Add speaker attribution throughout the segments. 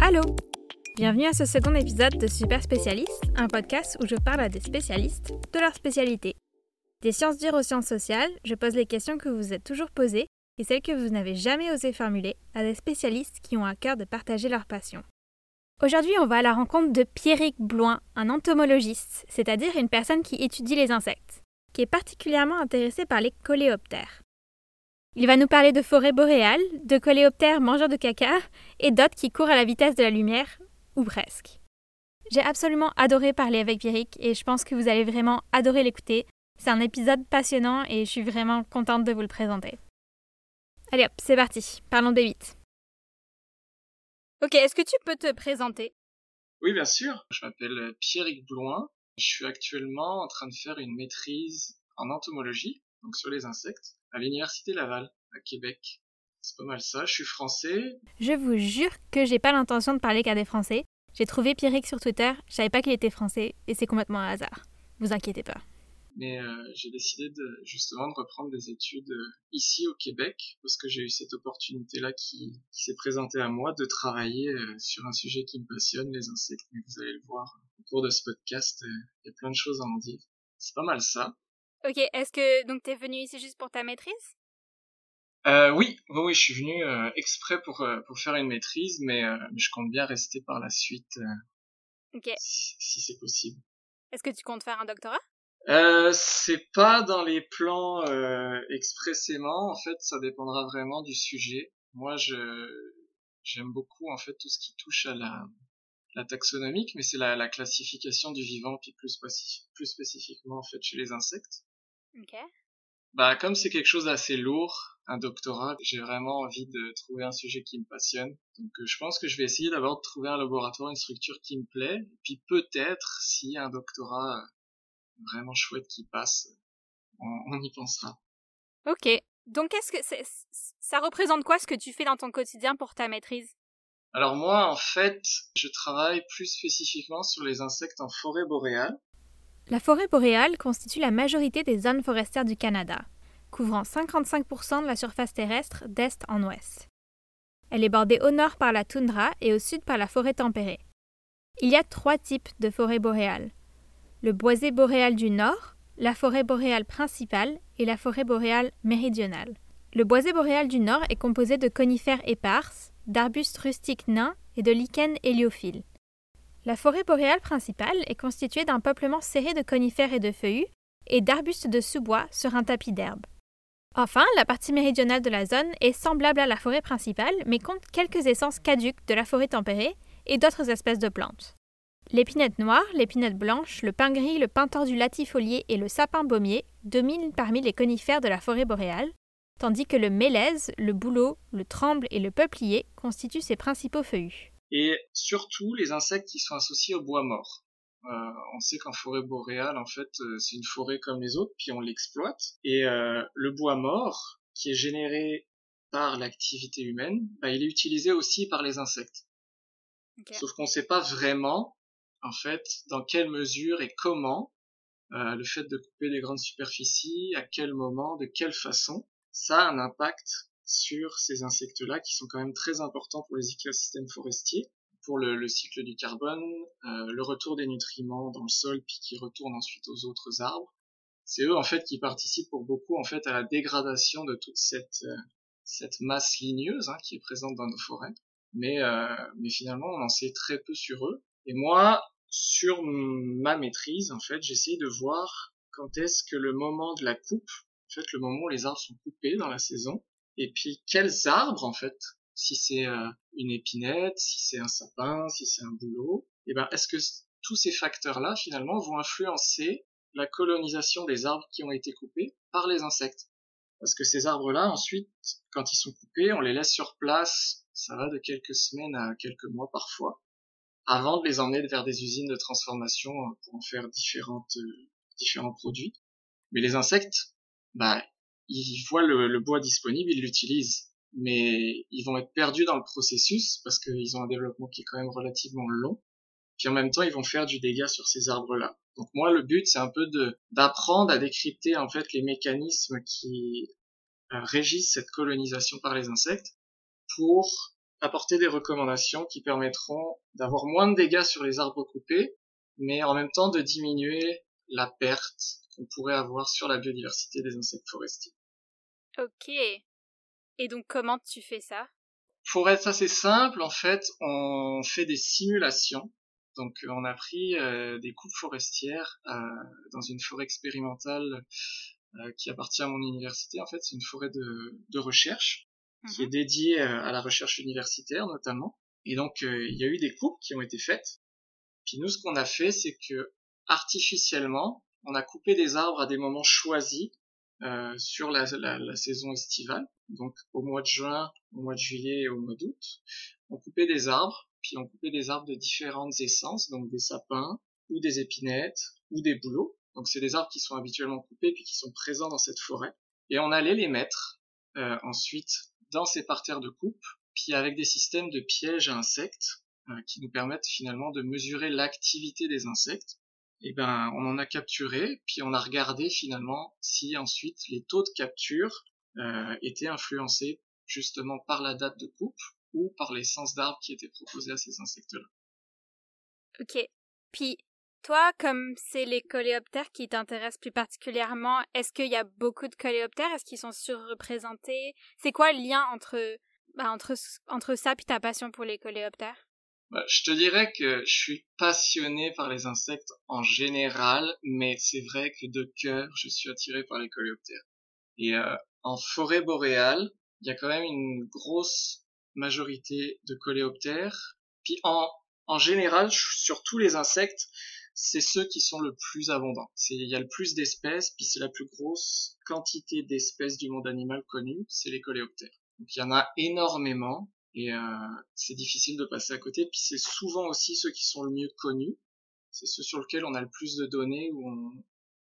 Speaker 1: Allô Bienvenue à ce second épisode de Super Spécialiste, un podcast où je parle à des spécialistes de leur spécialité. Des sciences dures aux sciences sociales, je pose les questions que vous êtes toujours posées et celles que vous n'avez jamais osé formuler à des spécialistes qui ont à cœur de partager leur passion. Aujourd'hui, on va à la rencontre de Pierrick Bloin, un entomologiste, c'est-à-dire une personne qui étudie les insectes, qui est particulièrement intéressé par les coléoptères. Il va nous parler de forêts boréales, de coléoptères mangeurs de caca et d'autres qui courent à la vitesse de la lumière, ou presque. J'ai absolument adoré parler avec Pierrick et je pense que vous allez vraiment adorer l'écouter. C'est un épisode passionnant et je suis vraiment contente de vous le présenter. Allez hop, c'est parti, parlons des 8. Ok, est-ce que tu peux te présenter?
Speaker 2: Oui, bien sûr. Je m'appelle Pierrick Bloin. Je suis actuellement en train de faire une maîtrise en entomologie, donc sur les insectes, à l'Université Laval, à Québec. C'est pas mal ça. Je suis français.
Speaker 1: Je vous jure que j'ai pas l'intention de parler qu'à des Français. J'ai trouvé Pierrick sur Twitter, je savais pas qu'il était français et c'est complètement un hasard. Vous inquiétez pas.
Speaker 2: Mais euh, j'ai décidé de justement de reprendre des études euh, ici au Québec parce que j'ai eu cette opportunité-là qui, qui s'est présentée à moi de travailler euh, sur un sujet qui me passionne, les insectes. Mais vous allez le voir au cours de ce podcast, euh, il y a plein de choses à en dire. C'est pas mal ça.
Speaker 1: Ok, est-ce que donc t'es venu ici juste pour ta maîtrise?
Speaker 2: Euh, oui, oui, oui, je suis venu euh, exprès pour euh, pour faire une maîtrise, mais, euh, je compte bien rester par la suite euh,
Speaker 1: Ok.
Speaker 2: si, si c'est possible.
Speaker 1: Est-ce que tu comptes faire un doctorat?
Speaker 2: Euh, c'est pas dans les plans euh, expressément. En fait, ça dépendra vraiment du sujet. Moi, je j'aime beaucoup en fait tout ce qui touche à la la taxonomique, mais c'est la, la classification du vivant, puis plus, plus spécifiquement en fait chez les insectes.
Speaker 1: Ok.
Speaker 2: Bah, comme c'est quelque chose d'assez lourd, un doctorat, j'ai vraiment envie de trouver un sujet qui me passionne. Donc, euh, je pense que je vais essayer d'abord de trouver un laboratoire, une structure qui me plaît, et puis peut-être, si un doctorat euh, vraiment chouette qui passe, on, on y pensera.
Speaker 1: Ok. Donc, est-ce que c'est, ça représente quoi ce que tu fais dans ton quotidien pour ta maîtrise?
Speaker 2: Alors moi, en fait, je travaille plus spécifiquement sur les insectes en forêt boréale.
Speaker 1: La forêt boréale constitue la majorité des zones forestières du Canada, couvrant 55% de la surface terrestre d'est en ouest. Elle est bordée au nord par la toundra et au sud par la forêt tempérée. Il y a trois types de forêts boréales. Le boisé boréal du nord, la forêt boréale principale et la forêt boréale méridionale. Le boisé boréal du nord est composé de conifères éparses, d'arbustes rustiques nains et de lichens héliophiles. La forêt boréale principale est constituée d'un peuplement serré de conifères et de feuillus et d'arbustes de sous-bois sur un tapis d'herbe. Enfin, la partie méridionale de la zone est semblable à la forêt principale, mais compte quelques essences caduques de la forêt tempérée et d'autres espèces de plantes. L'épinette noire, l'épinette blanche, le pin gris, le pin tordu latifolié et le sapin baumier dominent parmi les conifères de la forêt boréale, tandis que le mélèze, le bouleau, le tremble et le peuplier constituent ses principaux feuillus.
Speaker 2: Et surtout, les insectes qui sont associés au bois mort. Euh, on sait qu'en forêt boréale, en fait, euh, c'est une forêt comme les autres, puis on l'exploite. Et euh, le bois mort, qui est généré par l'activité humaine, bah, il est utilisé aussi par les insectes. Sauf qu'on ne sait pas vraiment, en fait, dans quelle mesure et comment euh, le fait de couper des grandes superficies, à quel moment, de quelle façon, ça a un impact sur ces insectes-là qui sont quand même très importants pour les écosystèmes forestiers, pour le, le cycle du carbone, euh, le retour des nutriments dans le sol puis qui retournent ensuite aux autres arbres. C'est eux en fait qui participent pour beaucoup en fait à la dégradation de toute cette euh, cette masse ligneuse hein, qui est présente dans nos forêts. Mais euh, mais finalement on en sait très peu sur eux. Et moi sur ma maîtrise en fait j'essaye de voir quand est-ce que le moment de la coupe, en fait le moment où les arbres sont coupés dans la saison, et puis quels arbres en fait si c'est euh, une épinette, si c'est un sapin, si c'est un bouleau, et ben est-ce que tous ces facteurs-là finalement vont influencer la colonisation des arbres qui ont été coupés par les insectes? Parce que ces arbres-là ensuite, quand ils sont coupés, on les laisse sur place, ça va de quelques semaines à quelques mois parfois, avant de les emmener vers des usines de transformation euh, pour en faire différentes euh, différents produits. Mais les insectes, bah ils voient le, le bois disponible, ils l'utilisent mais ils vont être perdus dans le processus parce qu'ils ont un développement qui est quand même relativement long. Puis en même temps, ils vont faire du dégât sur ces arbres-là. Donc moi, le but, c'est un peu de d'apprendre à décrypter en fait les mécanismes qui euh, régissent cette colonisation par les insectes pour apporter des recommandations qui permettront d'avoir moins de dégâts sur les arbres coupés, mais en même temps de diminuer la perte qu'on pourrait avoir sur la biodiversité des insectes forestiers.
Speaker 1: Ok. Et donc comment tu fais ça?
Speaker 2: Pour être assez simple, en fait, on fait des simulations. Donc on a pris euh, des coupes forestières euh, dans une forêt expérimentale euh, qui appartient à mon université. En fait, c'est une forêt de, de recherche qui est mhm. dédiée à la recherche universitaire notamment. Et donc il y a eu des coupes qui ont été faites. Puis nous, ce qu'on a fait, c'est que artificiellement, on a coupé des arbres à des moments choisis euh, sur la, saison estivale. Donc au mois de juin, au mois de juillet et au mois d'août, on coupait des arbres, puis on coupait des arbres de différentes essences, donc des sapins ou des épinettes ou des bouleaux. Donc c'est des arbres qui sont habituellement coupés puis qui sont présents dans cette forêt. Et on allait les mettre euh, ensuite dans ces parterres de coupe, puis avec des systèmes de pièges à insectes euh, qui nous permettent finalement de mesurer l'activité des insectes eh ben, on en a capturé, puis on a regardé finalement si ensuite les taux de capture euh, étaient influencés justement par la date de coupe ou par l'essence d'arbre qui était proposée à ces insectes-là.
Speaker 1: Ok. Puis, toi, comme c'est les coléoptères qui t'intéressent plus particulièrement, est-ce qu'il y a beaucoup de coléoptères? Est-ce qu'ils sont surreprésentés? C'est quoi le lien entre, bah, entre, entre ça et ta passion pour les coléoptères?
Speaker 2: Bah, je te dirais que je suis passionné par les insectes en général, mais c'est vrai que de cœur, je suis attiré par les coléoptères. Et euh, en forêt boréale, il y a quand même une grosse majorité de coléoptères. Puis en, en général, sur tous les insectes, c'est ceux qui sont le plus abondants. Il y a le plus d'espèces, puis c'est la plus grosse quantité d'espèces du monde animal connu, c'est les coléoptères. Donc il y en a énormément, et euh, c'est difficile de passer à côté. Puis c'est souvent aussi ceux qui sont le mieux connus. C'est ceux sur lesquels on a le plus de données, où on,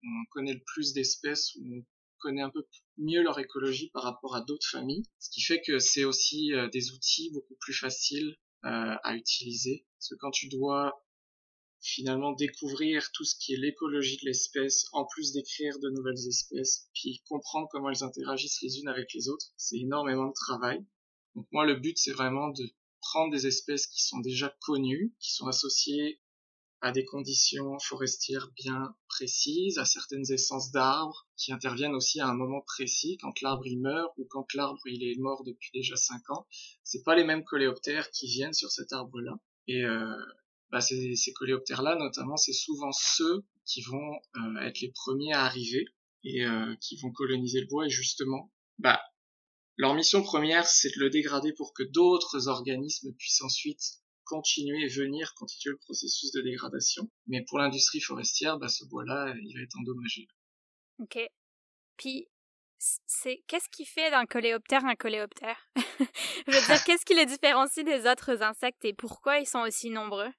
Speaker 2: on connaît le plus d'espèces, où on connaît un peu mieux leur écologie par rapport à d'autres familles. Ce qui fait que c'est aussi euh, des outils beaucoup plus faciles euh, à utiliser. Parce que quand tu dois finalement découvrir tout ce qui est l'écologie de l'espèce, en plus d'écrire de nouvelles espèces, puis comprendre comment elles interagissent les unes avec les autres, c'est énormément de travail. Donc moi, le but, c'est vraiment de prendre des espèces qui sont déjà connues, qui sont associées à des conditions forestières bien précises, à certaines essences d'arbres, qui interviennent aussi à un moment précis, quand l'arbre il meurt ou quand l'arbre il est mort depuis déjà 5 ans. C'est pas les mêmes coléoptères qui viennent sur cet arbre-là. Et euh, bah ces, ces coléoptères-là, notamment, c'est souvent ceux qui vont euh, être les premiers à arriver et euh, qui vont coloniser le bois. Et justement, bah, leur mission première, c'est de le dégrader pour que d'autres organismes puissent ensuite continuer et venir continuer le processus de dégradation. Mais pour l'industrie forestière, bah, ce bois-là, il va être endommagé.
Speaker 1: Ok. Puis, c'est qu'est-ce qui fait d'un coléoptère un coléoptère? Je veux dire, qu'est-ce qui les différencie des autres insectes et pourquoi ils sont aussi nombreux?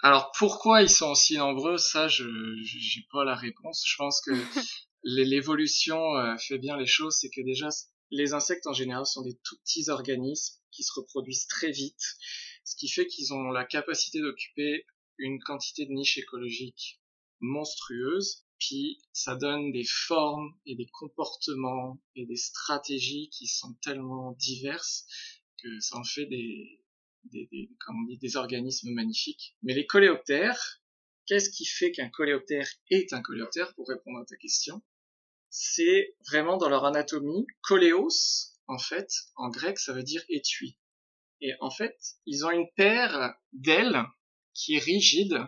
Speaker 2: Alors, pourquoi ils sont aussi nombreux? Ça, je j'ai pas la réponse. Je pense que l'évolution euh, fait bien les choses. C'est que déjà, les insectes en général sont des tout petits organismes qui se reproduisent très vite, ce qui fait qu'ils ont la capacité d'occuper une quantité de niches écologiques monstrueuses, puis ça donne des formes et des comportements et des stratégies qui sont tellement diverses que ça en fait des, des, des, on dit, des organismes magnifiques. Mais les coléoptères, qu'est-ce qui fait qu'un coléoptère est un coléoptère pour répondre à ta question? C'est vraiment dans leur anatomie. Coléos, en fait, en grec, ça veut dire étui. Et en fait, ils ont une paire d'ailes qui est rigide,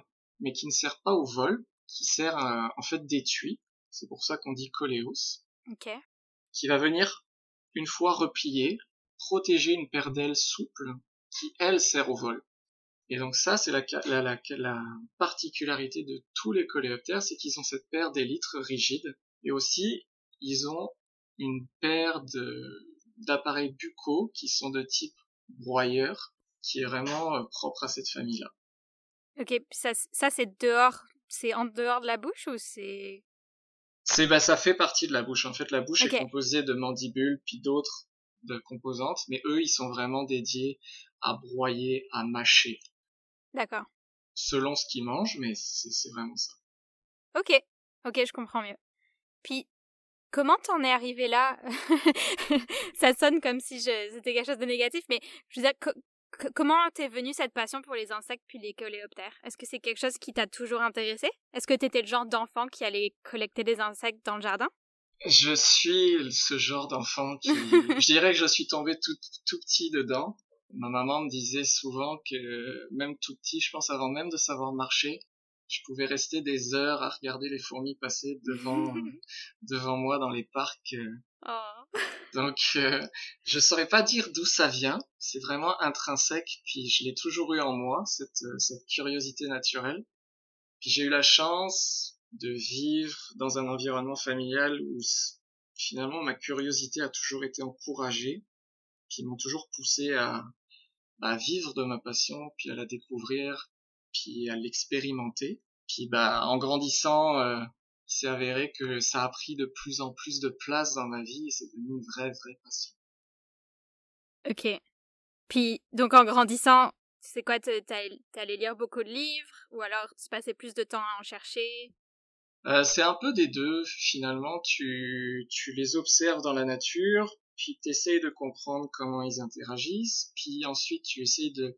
Speaker 2: mais qui ne sert pas au vol, qui sert euh, en fait d'étui. C'est pour ça qu'on dit coléos.
Speaker 1: Okay.
Speaker 2: Qui va venir, une fois repliée, protéger une paire d'ailes souples qui, elle, sert au vol. Et donc ça, c'est la, la, la, la, particularité de tous les coléoptères, c'est qu'ils ont cette paire d'élytres rigides et aussi, ils ont une paire d'appareils buccaux qui sont de type broyeur, qui est vraiment euh, propre à cette famille-là.
Speaker 1: Ok, ça, ça c'est dehors, c'est en dehors de la bouche ou c'est?
Speaker 2: C'est bah ça fait partie de la bouche. En fait, la bouche est composée de mandibules puis d'autres de composantes, mais eux, ils sont vraiment dédiés à broyer, à mâcher.
Speaker 1: D'accord.
Speaker 2: Selon ce qu'ils mangent, mais c'est vraiment ça.
Speaker 1: Ok, ok, je comprends mieux. Puis, comment t'en es arrivé là? Ça sonne comme si c'était quelque chose de négatif, mais je veux dire, comment t'es venue cette passion pour les insectes puis les coléoptères? Est-ce que c'est quelque chose qui t'a toujours intéressé Est-ce que t'étais le genre d'enfant qui allait collecter des insectes dans le jardin?
Speaker 2: Je suis ce genre d'enfant qui, je dirais que je suis tombé tout, tout petit dedans. Ma maman me disait souvent que même tout petit, je pense avant même de savoir marcher, je pouvais rester des heures à regarder les fourmis passer devant devant moi dans les parcs. Oh. Donc euh, je saurais pas dire d'où ça vient, c'est vraiment intrinsèque puis je l'ai toujours eu en moi cette euh, cette curiosité naturelle. Puis j'ai eu la chance de vivre dans un environnement familial où finalement ma curiosité a toujours été encouragée, qui m'ont toujours poussé à à vivre de ma passion, puis à la découvrir, puis à l'expérimenter. Puis bah en grandissant, euh, il s'est avéré que ça a pris de plus en plus de place dans ma vie et c'est devenu une vraie vraie passion.
Speaker 1: Ok. Puis donc en grandissant, c'est quoi T'allais lire beaucoup de livres ou alors tu passais plus de temps à en chercher?
Speaker 2: Euh, C'est un peu des deux finalement. Tu tu les observes dans la nature, puis tu essayes de comprendre comment ils interagissent, puis ensuite tu essayes de,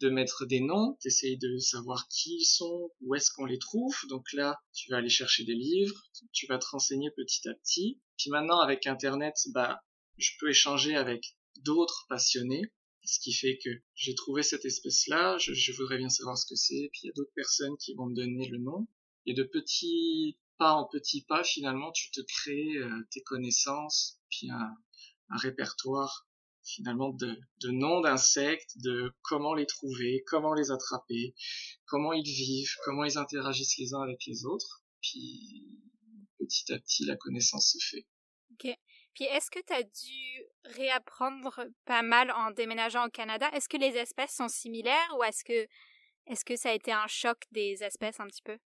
Speaker 2: de mettre des noms, tu essayes de savoir qui ils sont, où est-ce qu'on les trouve, donc là tu vas aller chercher des livres, tu vas te renseigner petit à petit, puis maintenant avec Internet, bah je peux échanger avec d'autres passionnés, ce qui fait que j'ai trouvé cette espèce-là, je, voudrais bien savoir ce que c'est, puis il y a d'autres personnes qui vont me donner le nom, et de petits pas en petits pas, finalement, tu te crées euh, tes connaissances, puis un répertoire finalement de, noms d'insectes, de comment les trouver, comment les attraper, comment ils vivent, comment ils interagissent les uns avec les autres. Puis petit à petit, la connaissance se fait.
Speaker 1: Ok. Puis est-ce que tu as dû réapprendre pas mal en déménageant au Canada? Est-ce que les espèces sont similaires ou est-ce que est-ce que ça a été un choc des espèces un petit peu?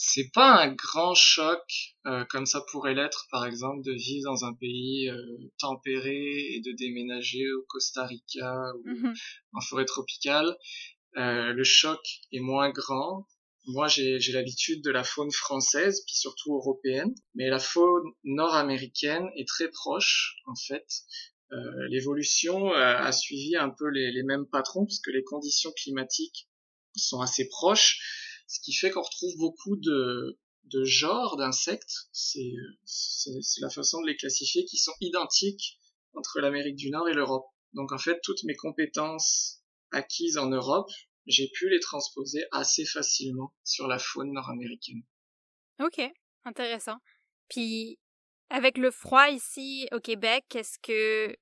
Speaker 2: C'est pas un grand choc euh, comme ça pourrait l'être par exemple de vivre dans un pays euh, tempéré et de déménager au Costa Rica ou mhm. en forêt tropicale. Euh, le choc est moins grand. Moi, j'ai l'habitude de la faune française, puis surtout européenne, mais la faune nord-américaine est très proche, en fait. L'évolution a suivi un peu les, les mêmes patrons, parce que les conditions climatiques sont assez proches ce qui fait qu'on retrouve beaucoup de, genres d'insectes, c'est, la façon de les classifier, qui sont identiques entre l'Amérique du Nord et l'Europe. Donc en fait, toutes mes compétences acquises en Europe, j'ai pu les transposer assez facilement sur la faune nord-américaine.
Speaker 1: Ok, intéressant. Puis avec le froid ici au Québec, est-ce que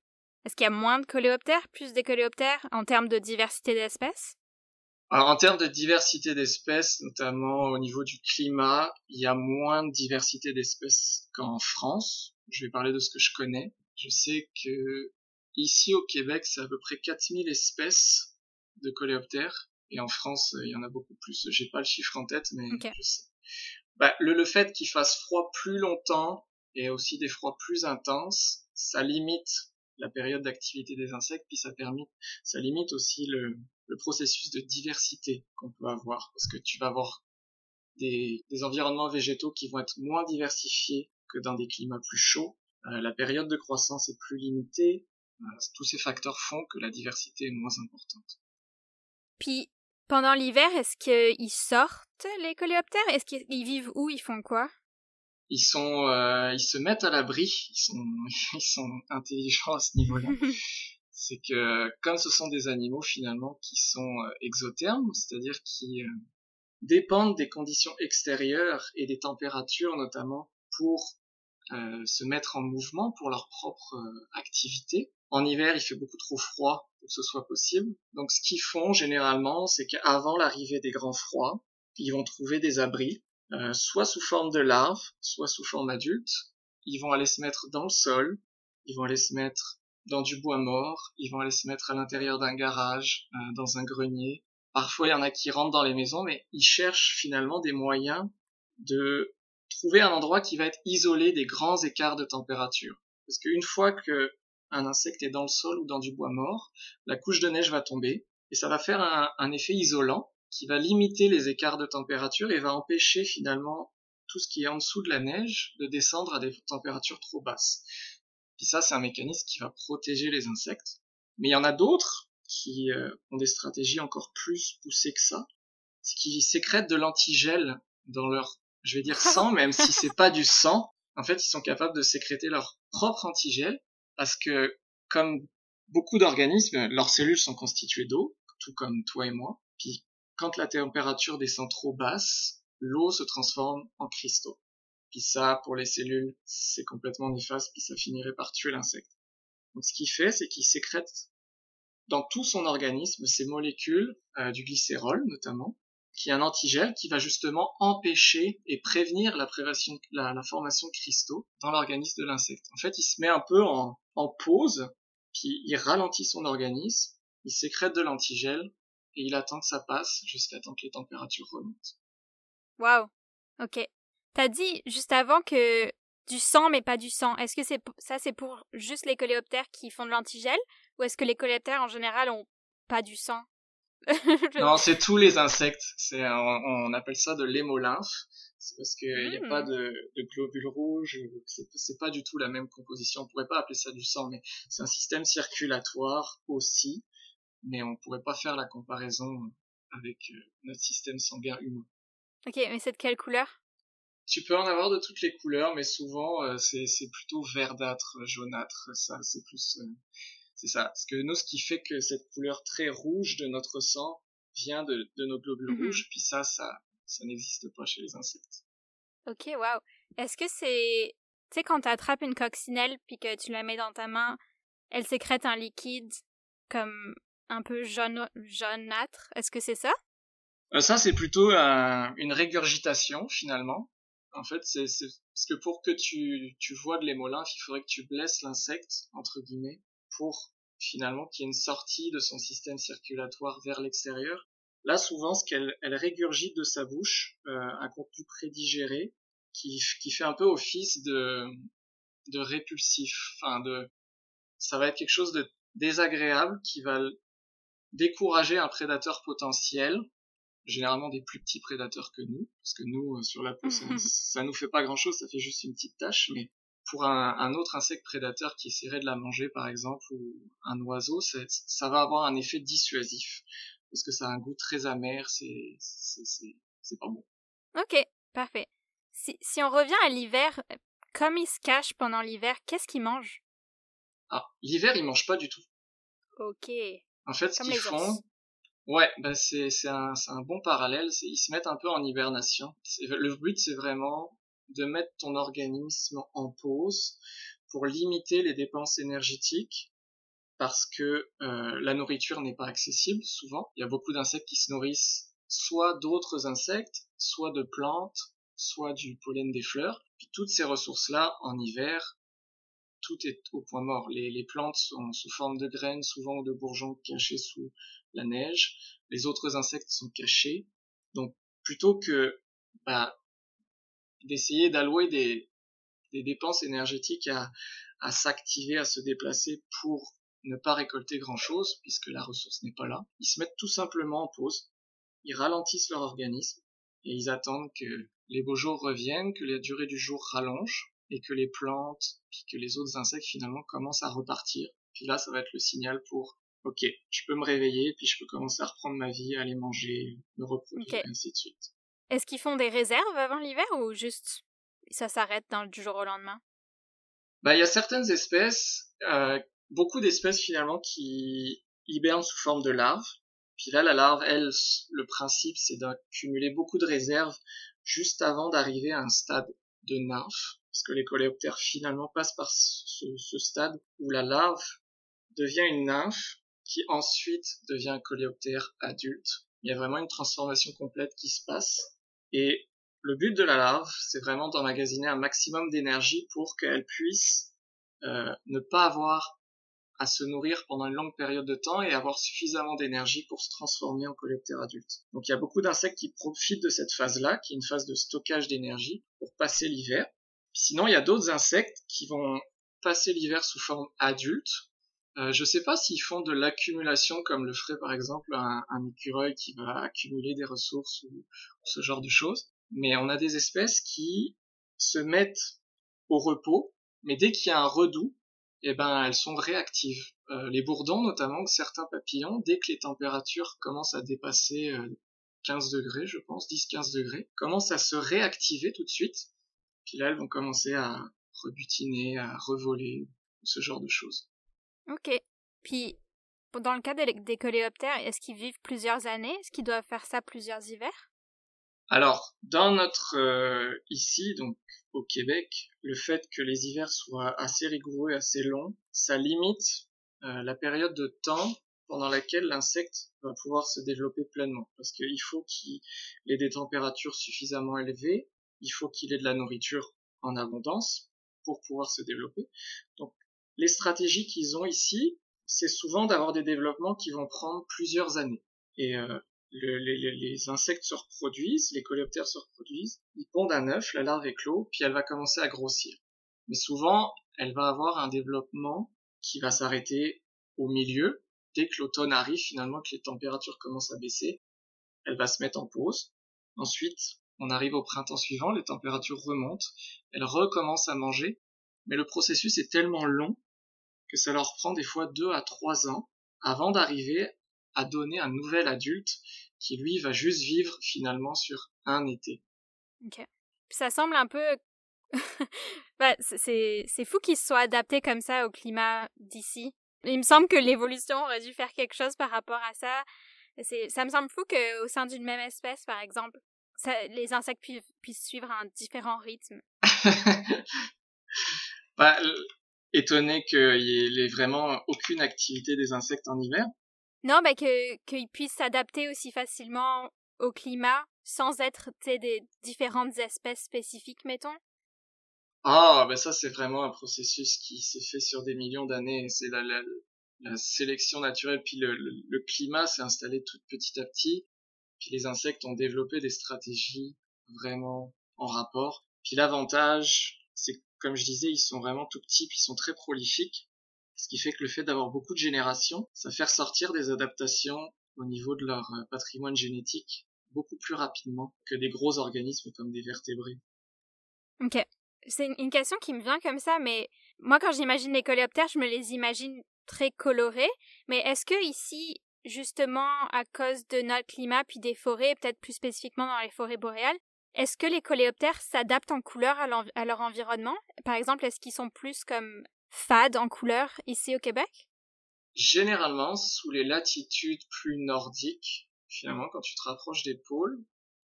Speaker 1: est-ce qu'il y a moins de coléoptères, plus de coléoptères en termes de diversité d'espèces?
Speaker 2: Alors en termes de diversité d'espèces, notamment au niveau du climat, il y a moins de diversité d'espèces qu'en France. Je vais parler de ce que je connais. Je sais que ici au Québec, c'est à peu près 4000 espèces de coléoptères. Et en France, il y en a beaucoup plus. J'ai pas le chiffre en tête, mais je sais. Bah, le, le fait qu'il fasse froid plus longtemps et aussi des froids plus intenses, ça limite la période d'activité des insectes, puis ça permet, ça limite aussi le, le processus de diversité qu'on peut avoir, parce que tu vas avoir des, des, environnements végétaux qui vont être moins diversifiés que dans des climats plus chauds. Euh, la période de croissance est plus limitée. Euh, tous ces facteurs font que la diversité est moins importante.
Speaker 1: Puis, pendant l'hiver, est-ce qu'ils sortent, les coléoptères? Est-ce qu'ils vivent où? Ils font quoi?
Speaker 2: Ils sont euh, ils se mettent à l'abri ils sont ils sont intelligents à ce niveau-là c'est que comme ce sont des animaux finalement qui sont euh, exothermes c'est-à-dire qui euh, dépendent des conditions extérieures et des températures notamment pour se mettre en mouvement pour leur propre activité en hiver il fait beaucoup trop froid pour que ce soit possible donc ce qu'ils font généralement c'est qu'avant l'arrivée des grands froids ils vont trouver des abris euh, soit sous forme de larves, soit sous forme adulte. Ils vont aller se mettre dans le sol, ils vont aller se mettre dans du bois mort, ils vont aller se mettre à l'intérieur d'un garage, euh, dans un grenier. Parfois, il y en a qui rentrent dans les maisons, mais ils cherchent finalement des moyens de trouver un endroit qui va être isolé des grands écarts de température. Parce qu'une fois que un insecte est dans le sol ou dans du bois mort, la couche de neige va tomber et ça va faire un effet isolant qui va limiter les écarts de température et va empêcher finalement tout ce qui est en dessous de la neige de descendre à des températures trop basses. Puis ça, c'est un mécanisme qui va protéger les insectes. Mais il y en a d'autres qui euh, ont des stratégies encore plus poussées que ça, qui sécrètent de l'antigel dans leur, je vais dire sang, même si c'est pas du sang. En fait, ils sont capables de sécréter leur propre antigel parce que, comme beaucoup d'organismes, leurs cellules sont constituées d'eau, tout comme toi et moi. Puis quand la température descend trop basse, l'eau se transforme en cristaux. Puis ça, pour les cellules, c'est complètement néfaste, puis ça finirait par tuer l'insecte. Donc ce qu'il fait, c'est qu'il sécrète dans tout son organisme ces molécules, euh, du glycérol notamment, qui est un antigel qui va justement empêcher et prévenir la, la, formation de cristaux dans l'organisme de l'insecte. En fait, il se met un peu en, pause, puis il ralentit son organisme, il sécrète de l'antigel, et il attend que ça passe jusqu'à temps que les températures remontent.
Speaker 1: Waouh. Ok. T'as dit juste avant que du sang mais pas du sang. Est-ce que c'est ça c'est pour juste les coléoptères qui font de l'antigel ou est-ce que les coléoptères en général ont pas du sang?
Speaker 2: Non, c'est tous les insectes. C'est on, appelle ça de l'hémolymphe. C'est parce qu'il n'y a pas hmm. de, de globules rouges. C'est pas du tout la même composition. On pourrait pas appeler ça du sang, mais c'est un système circulatoire aussi mais on pourrait pas faire la comparaison avec euh, notre système sanguin humain.
Speaker 1: Ok, mais c'est de quelle couleur?
Speaker 2: Tu peux en avoir de toutes les couleurs, mais souvent euh, c'est plutôt verdâtre, jaunâtre. Ça, c'est plus, euh, c'est ça. Parce que nous, ce qui fait que cette couleur très rouge de notre sang vient de, de nos globules mhm. rouges, puis ça, ça, ça n'existe pas chez les insectes.
Speaker 1: Ok, waouh. Est-ce que c'est, tu sais, quand tu attrapes une coccinelle puis que tu la mets dans ta main, elle sécrète un liquide comme un peu jaune, jaunâtre? Est-ce que c'est ça?
Speaker 2: Euh, Ça, c'est plutôt une régurgitation finalement. En fait, c'est parce que pour que tu, vois de l'hémolymphe, il faudrait que tu blesses l'insecte, entre guillemets, pour finalement qu'il y ait une sortie de son système circulatoire vers l'extérieur. Là, souvent, ce qu'elle elle régurgite de sa bouche, euh, un contenu prédigéré, qui, qui fait un peu office de, répulsif. Enfin, ça va être quelque chose de désagréable qui va décourager un prédateur potentiel, généralement des plus petits prédateurs que nous, parce que nous, euh, sur la peau, ça, nous fait pas grand chose, ça fait juste une petite tache, mais pour un, autre insecte prédateur qui essaierait de la manger, par exemple, ou un oiseau, ça va avoir un effet dissuasif, parce que ça a un goût très amer, c'est, c'est, pas bon.
Speaker 1: Ok, parfait. Si, si on revient à l'hiver, comme il se cache pendant l'hiver, qu'est-ce qu'il mange?
Speaker 2: Ah, l'hiver, il mange pas du tout.
Speaker 1: Ok.
Speaker 2: En fait, ce qu'ils font, ouais, bah c'est c'est un c'est un bon parallèle. Ils se mettent un peu en hibernation. Le but c'est vraiment de mettre ton organisme en pause pour limiter les dépenses énergétiques parce que euh, la nourriture n'est pas accessible souvent. Il y a beaucoup d'insectes qui se nourrissent soit d'autres insectes, soit de plantes, soit du pollen des fleurs. Puis toutes ces ressources-là, en hiver, tout est au point mort. Les, plantes sont sous forme de graines, souvent de bourgeons cachés sous la neige. Les autres insectes sont cachés. Donc, plutôt que bah, d'essayer d'allouer des, dépenses énergétiques à, à s'activer, à se déplacer pour ne pas récolter grand-chose, puisque la ressource n'est pas là, ils se mettent tout simplement en pause, ils ralentissent leur organisme, et ils attendent que les beaux jours reviennent, que la durée du jour rallonge, et que les plantes, puis que les autres insectes finalement commencent à repartir. Puis là, ça va être le signal pour ok, je peux me réveiller, puis je peux commencer à reprendre ma vie, aller manger, me reproduire, et ainsi de suite.
Speaker 1: Est-ce qu'ils font des réserves avant l'hiver ou juste ça s'arrête du jour au lendemain?
Speaker 2: Bah, il y a certaines espèces, euh, beaucoup d'espèces finalement qui hibernent sous forme de larves. Puis là, la larve, elle, le principe, c'est d'accumuler beaucoup de réserves juste avant d'arriver à un stade de nymphe parce que les coléoptères finalement passent par ce, stade où la larve devient une nymphe qui ensuite devient un coléoptère adulte. Il y a vraiment une transformation complète qui se passe et le but de la larve, c'est vraiment d'emmagasiner un maximum d'énergie pour qu'elle puisse euh, ne pas avoir à se nourrir pendant une longue période de temps et avoir suffisamment d'énergie pour se transformer en coléoptère adulte. Donc il y a beaucoup d'insectes qui profitent de cette phase-là, qui est une phase de stockage d'énergie, pour passer l'hiver. Sinon, il y a d'autres insectes qui vont passer l'hiver sous forme adulte. Euh, je ne sais pas s'ils font de l'accumulation comme le ferait par exemple un, écureuil qui va accumuler des ressources ou, ce genre de choses. Mais on a des espèces qui se mettent au repos, mais dès qu'il y a un redout, eh ben elles sont réactives. Euh, les bourdons notamment, certains papillons, dès que les températures commencent à dépasser 15 euh, degrés, je pense, 10-15 degrés, commencent à se réactiver tout de suite. Puis là, elles vont commencer à rebutiner, à revoler, ce genre de choses.
Speaker 1: Ok. Puis, dans le cas des coléoptères, est-ce qu'ils vivent plusieurs années? Est-ce qu'ils doivent faire ça plusieurs hivers?
Speaker 2: Alors, dans notre euh, ici, donc au Québec, le fait que les hivers soient assez rigoureux, assez longs, ça limite euh, la période de temps pendant laquelle l'insecte va pouvoir se développer pleinement. Parce qu'il faut qu'il ait des températures suffisamment élevées, il faut qu'il ait de la nourriture en abondance pour pouvoir se développer. Les stratégies qu'ils ont ici, c'est souvent d'avoir des développements qui vont prendre plusieurs années. Et euh, les, insectes se reproduisent, les coléoptères se reproduisent, ils pondent un œuf, la larve éclot, puis elle va commencer à grossir. Mais souvent, elle va avoir un développement qui va s'arrêter au milieu, dès que l'automne arrive, finalement, que les températures commencent à baisser, elle va se mettre en pause. Ensuite, on arrive au printemps suivant, les températures remontent, elle recommence à manger, mais le processus est tellement long que ça leur prend des fois deux à trois ans avant d'arriver à donner un nouvel adulte qui lui va juste vivre finalement sur un été.
Speaker 1: Ok. Ça semble un peu bah, c'est fou qu'ils se soient adaptés comme ça au climat d'ici. Il me semble que l'évolution aurait dû faire quelque chose par rapport à ça. Ça me semble fou qu'au sein d'une même espèce, par exemple, les insectes puissent suivre un différent rythme.
Speaker 2: bah, étonné qu'il y ait vraiment aucune activité des insectes en hiver.
Speaker 1: Non, bah qu'ils puissent s'adapter aussi facilement au climat sans être des différentes espèces spécifiques, mettons.
Speaker 2: Ah, ben ça c'est vraiment un processus qui s'est fait sur des millions d'années. C'est la, la, la, sélection naturelle, puis le, le, climat s'est installé tout petit à petit. Puis les insectes ont développé des stratégies vraiment en rapport. Puis l'avantage, c'est comme je disais, ils sont vraiment tout petits, ils sont très prolifiques. Ce qui fait que le fait d'avoir beaucoup de générations, ça fait ressortir des adaptations au niveau de leur euh, patrimoine génétique beaucoup plus rapidement que des gros organismes comme des vertébrés.
Speaker 1: Ok c'est une question qui me vient comme ça, mais moi, quand j'imagine les coléoptères, je me les imagine très colorés. Mais est-ce que ici, justement, à cause de notre climat, puis des forêts, peut-être plus spécifiquement dans les forêts boréales, est-ce que les coléoptères s'adaptent en couleur à, leur environnement? Par exemple, est-ce qu'ils sont plus comme fades en couleur ici au Québec?
Speaker 2: Généralement, sous les latitudes plus nordiques, finalement, quand tu te rapproches des pôles,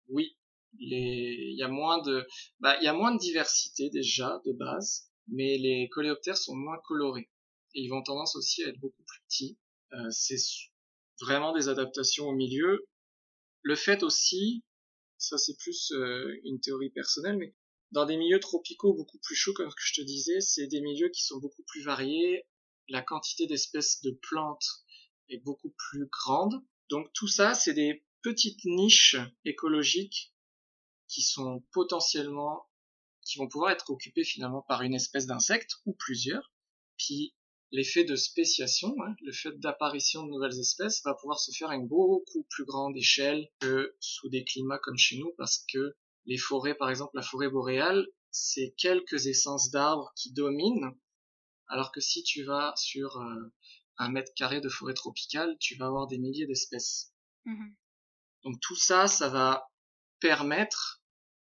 Speaker 2: oui, il y a moins de, bah, il y a moins de diversité déjà de base, mais les coléoptères sont moins colorés et ils vont tendance aussi à être beaucoup plus petits. Euh, c'est vraiment des adaptations au milieu. Le fait aussi, ça c'est plus euh, une théorie personnelle, mais dans des milieux tropicaux beaucoup plus chauds, comme je te disais, c'est des milieux qui sont beaucoup plus variés. La quantité d'espèces de plantes est beaucoup plus grande. Donc tout ça, c'est des petites niches écologiques qui sont potentiellement, qui vont pouvoir être occupés finalement par une espèce d'insecte ou plusieurs. L'effet de spéciation, hein, le fait d'apparition de nouvelles espèces va pouvoir se faire à une beaucoup plus grande échelle que sous des climats comme chez nous parce que les forêts, par exemple la forêt boréale, c'est quelques essences d'arbres qui dominent, alors que si tu vas sur euh, un mètre carré de forêt tropicale, tu vas avoir des milliers d'espèces. Mmh Donc tout ça, ça va permettre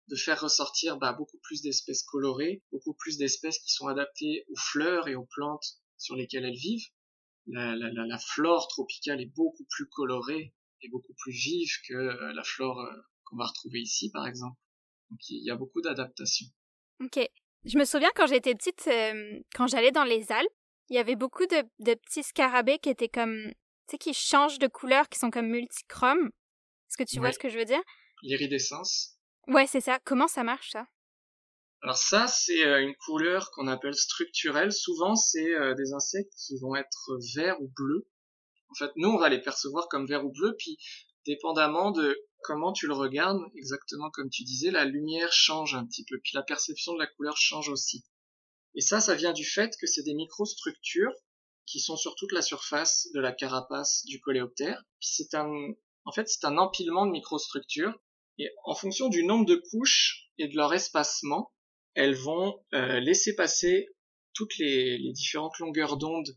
Speaker 2: de faire ressortir bah, beaucoup plus d'espèces colorées, beaucoup plus d'espèces qui sont adaptées aux fleurs et aux plantes sur lesquelles elles vivent. La, la, la, flore tropicale est beaucoup plus colorée et beaucoup plus vive que euh, la flore euh, qu'on va retrouver ici, par exemple. Donc il y a beaucoup d'adaptations.
Speaker 1: Ok. Je me souviens quand j'étais petite, euh, quand j'allais dans les Alpes, il y avait beaucoup de, de petits scarabées qui étaient comme, tu sais, qui changent de couleur, qui sont comme multichromes. Est-ce que tu vois ce que je veux dire?
Speaker 2: L'iridescence.
Speaker 1: Ouais, c'est ça. Comment ça marche, ça?
Speaker 2: Alors ça, c'est euh, une couleur qu'on appelle structurelle. Souvent, c'est euh, des insectes qui vont être verts ou bleus. En fait, nous, on va les percevoir comme vert ou bleu, puis dépendamment de comment tu le regardes, exactement comme tu disais, la lumière change un petit peu, puis la perception de la couleur change aussi. Et ça, ça vient du fait que c'est des microstructures qui sont sur toute la surface de la carapace du coléoptère. Puis c'est un, en fait, c'est un empilement de microstructures Et en fonction du nombre de couches et de leur espacement, elles vont euh, laisser passer toutes les, les différentes longueurs d'onde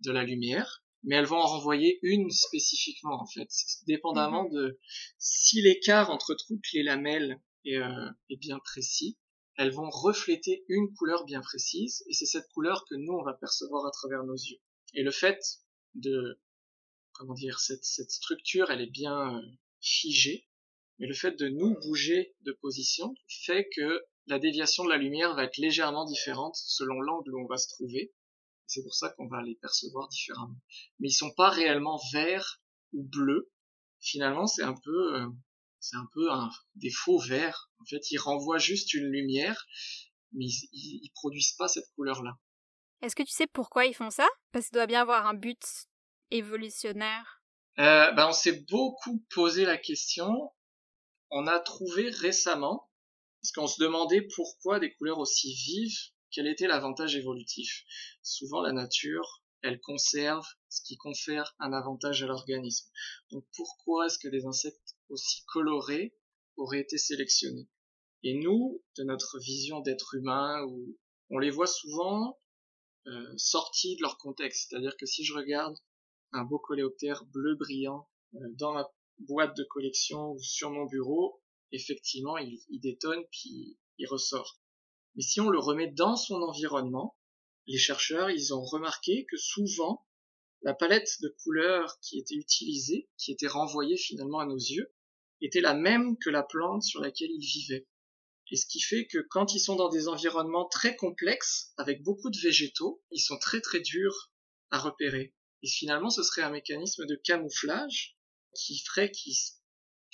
Speaker 2: de la lumière, mais elles vont en renvoyer une spécifiquement en fait, dépendamment
Speaker 1: Mhm.
Speaker 2: de si l'écart entre toutes les lamelles est, euh, est bien précis, elles vont refléter une couleur bien précise, et c'est cette couleur que nous on va percevoir à travers nos yeux. Et le fait de comment dire cette, cette structure, elle est bien euh, figée, mais le fait de nous bouger de position fait que la déviation de la lumière va être légèrement différente selon l'angle où on va se trouver. C'est pour ça qu'on va les percevoir différemment. Mais ils sont pas réellement verts ou bleus. Finalement, c'est un peu, euh, c'est un peu un, des faux verts. En fait, ils renvoient juste une lumière, mais ils, ils, ils produisent pas cette couleur-là.
Speaker 1: Est-ce que tu sais pourquoi ils font ça? Parce qu'il doit bien avoir un but évolutionnaire.
Speaker 2: Euh, ben, on s'est beaucoup posé la question. On a trouvé récemment, parce qu'on se demandait pourquoi des couleurs aussi vives, quel était l'avantage évolutif. Souvent, la nature, elle conserve ce qui confère un avantage à l'organisme. Donc, pourquoi est-ce que des insectes aussi colorés auraient été sélectionnés? Et nous, de notre vision d'être humain, on les voit souvent euh, sortis de leur contexte. C'est-à-dire que si je regarde un beau coléoptère bleu brillant euh, dans ma boîte de collection ou sur mon bureau, effectivement, il, détonne puis il ressort. Mais si on le remet dans son environnement, les chercheurs, ils ont remarqué que souvent, la palette de couleurs qui était utilisée, qui était renvoyée finalement à nos yeux, était la même que la plante sur laquelle ils vivaient. Et ce qui fait que quand ils sont dans des environnements très complexes, avec beaucoup de végétaux, ils sont très très durs à repérer. Et finalement, ce serait un mécanisme de camouflage qui ferait qu'ils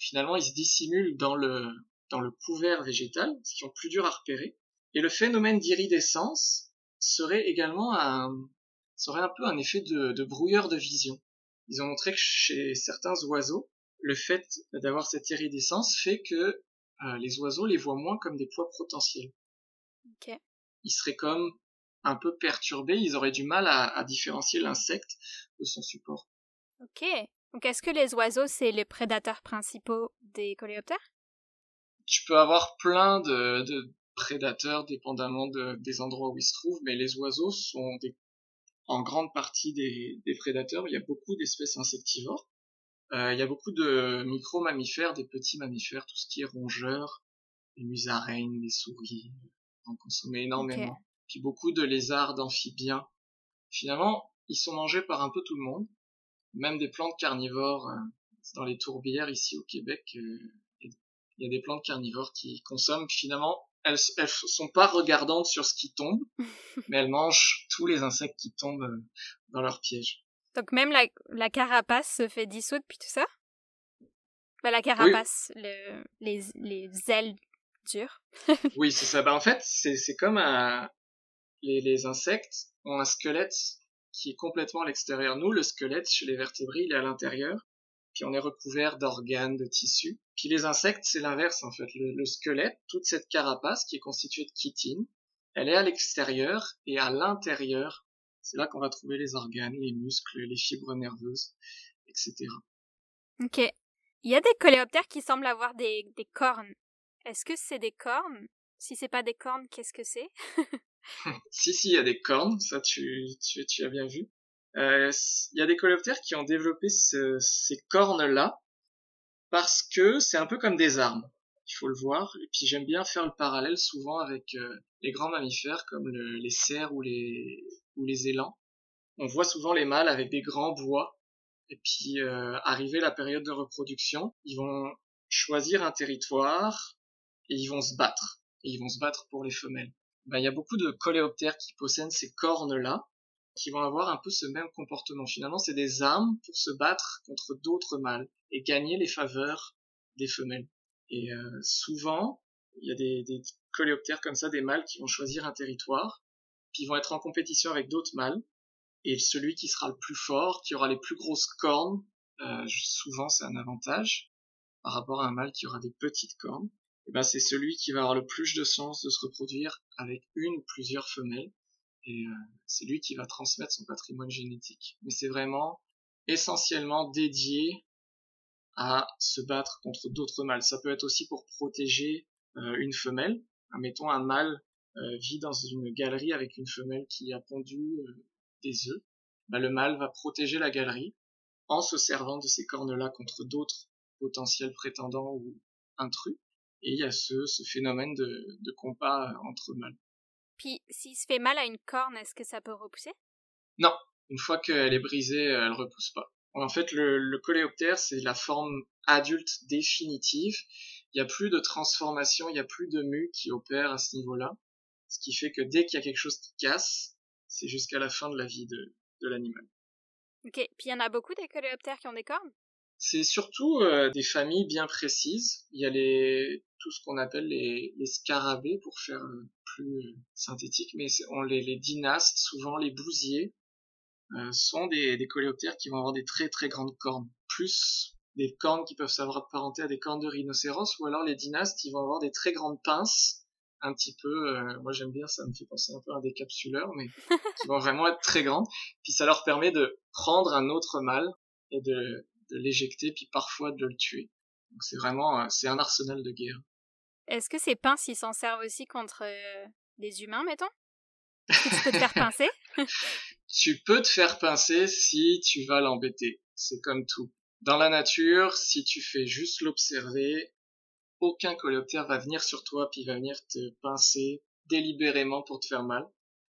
Speaker 2: finalement ils se dissimulent dans le dans le couvert végétal, ce qui est plus dur à repérer. Et le phénomène d'iridescence serait également un serait un peu un effet de, de brouilleur de vision. Ils ont montré que chez certains oiseaux, le fait d'avoir cette iridescence fait que euh, les oiseaux les voient moins comme des poids potentiels.
Speaker 1: Ok.
Speaker 2: Ils seraient comme un peu perturbés, ils auraient du mal à, à différencier l'insecte de son support.
Speaker 1: Ok. Donc est-ce que les oiseaux, c'est les prédateurs principaux des coléoptères?
Speaker 2: Tu peux avoir plein de, de prédateurs dépendamment de, des endroits où ils se trouvent, mais les oiseaux sont des, en grande partie des, des prédateurs. Il y a beaucoup d'espèces insectivores. Euh, il y a beaucoup de micro-mammifères, des petits mammifères, tout ce qui est rongeurs, les musaraignes, les souris, en consommer énormément.
Speaker 1: Ok.
Speaker 2: Puis beaucoup de lézards, d'amphibiens. Finalement, ils sont mangés par un peu tout le monde, même des plantes carnivores. euh, Dans les tourbières ici au Québec, euh, il y a des plantes carnivores qui consomment. Finalement, elles, elles sont pas regardantes sur ce qui tombe, mais elles mangent tous les insectes qui tombent euh, dans leur piège.
Speaker 1: Donc même la, la carapace se fait dissoudre puis tout ça? Bah, La carapace, le, les, les ailes dures.
Speaker 2: Oui, c'est ça. Bah, en fait, c'est, c'est comme un... les, les insectes ont un squelette qui est complètement à l'extérieur. Nous, le squelette chez les vertébrés, il est à l'intérieur. Puis on est recouvert d'organes, de tissus. Puis les insectes, c'est l'inverse en fait. Le, le squelette, toute cette carapace qui est constituée de chitine, elle est à l'extérieur et à l'intérieur, c'est là qu'on va trouver les organes, les muscles, les fibres nerveuses, etc.
Speaker 1: Ok. Il y a des coléoptères qui semblent avoir des, des cornes. Est-ce que c'est des cornes? Si c'est pas des cornes, qu'est-ce que c'est?
Speaker 2: si, si, il y a des cornes, ça tu, tu, tu as bien vu. Euh, Il y a des coléoptères qui ont développé ce, ces cornes-là parce que c'est un peu comme des armes. Il faut le voir. Et puis j'aime bien faire le parallèle souvent avec euh, les grands mammifères comme le, les cerfs ou les, ou les élans. On voit souvent les mâles avec des grands bois. Et puis euh, la période de reproduction, ils vont choisir un territoire et ils vont se battre. Et ils vont se battre pour les femelles. Ben, il y a beaucoup de coléoptères qui possèdent ces cornes-là, qui vont avoir un peu ce même comportement. Finalement, c'est des armes pour se battre contre d'autres mâles et gagner les faveurs des femelles. Et euh, souvent, il y a des, coléoptères comme ça, des mâles qui vont choisir un territoire, ils vont être en compétition avec d'autres mâles, et celui qui sera le plus fort, qui aura les plus grosses cornes, euh, souvent c'est un avantage par rapport à un mâle qui aura des petites cornes. Et ben c'est celui qui va avoir le plus de chances de se reproduire avec une ou plusieurs femelles, et euh, c'est lui qui va transmettre son patrimoine génétique. Mais c'est vraiment essentiellement dédié à se battre contre d'autres mâles. Ça peut être aussi pour protéger euh, une femelle. Admettons un mâle euh, vit dans une galerie avec une femelle qui a pondu euh, des œufs. Bah, le mâle va protéger la galerie en se servant de ces cornes-là contre d'autres potentiels prétendants ou intrus. Et il y a ce, ce phénomène de, de combat entre mâles.
Speaker 1: Puis, s'il se fait mal à une corne, est-ce que ça peut repousser?
Speaker 2: Non, une fois qu'elle est brisée, elle repousse pas. En fait, le, le coléoptère, c'est la forme adulte définitive. Il n'y a plus de transformation, il n'y a plus de mu qui opère à ce niveau-là. Ce qui fait que dès qu'il y a quelque chose qui casse, c'est jusqu'à la fin de la vie de, de l'animal.
Speaker 1: Ok, puis il y en a beaucoup des coléoptères qui ont des cornes?
Speaker 2: C'est surtout euh, des familles bien précises. Il y a les, tout ce qu'on appelle les, les, scarabées, pour faire euh, plus euh, synthétique, mais on les, les dynastes, souvent les bousiers, euh, sont des, des coléoptères qui vont avoir des très très grandes cornes. Plus des cornes qui peuvent s'apparenter à des cornes de rhinocéros, ou alors les dynastes, ils vont avoir des très grandes pinces, un petit peu, euh, moi j'aime bien, ça me fait penser un peu à des capsuleurs, mais qui vont vraiment être très grandes. Puis ça leur permet de prendre un autre mâle et de, de l'éjecter, puis parfois de le tuer. Donc c'est vraiment, c'est un arsenal de guerre.
Speaker 1: Est-ce que ces pinces, ils s'en servent aussi contre euh, des humains, mettons? Est-ce que tu peux te faire pincer?
Speaker 2: Tu peux te faire pincer si tu vas l'embêter. C'est comme tout. Dans la nature, si tu fais juste l'observer, aucun coléoptère va venir sur toi puis va venir te pincer délibérément pour te faire mal.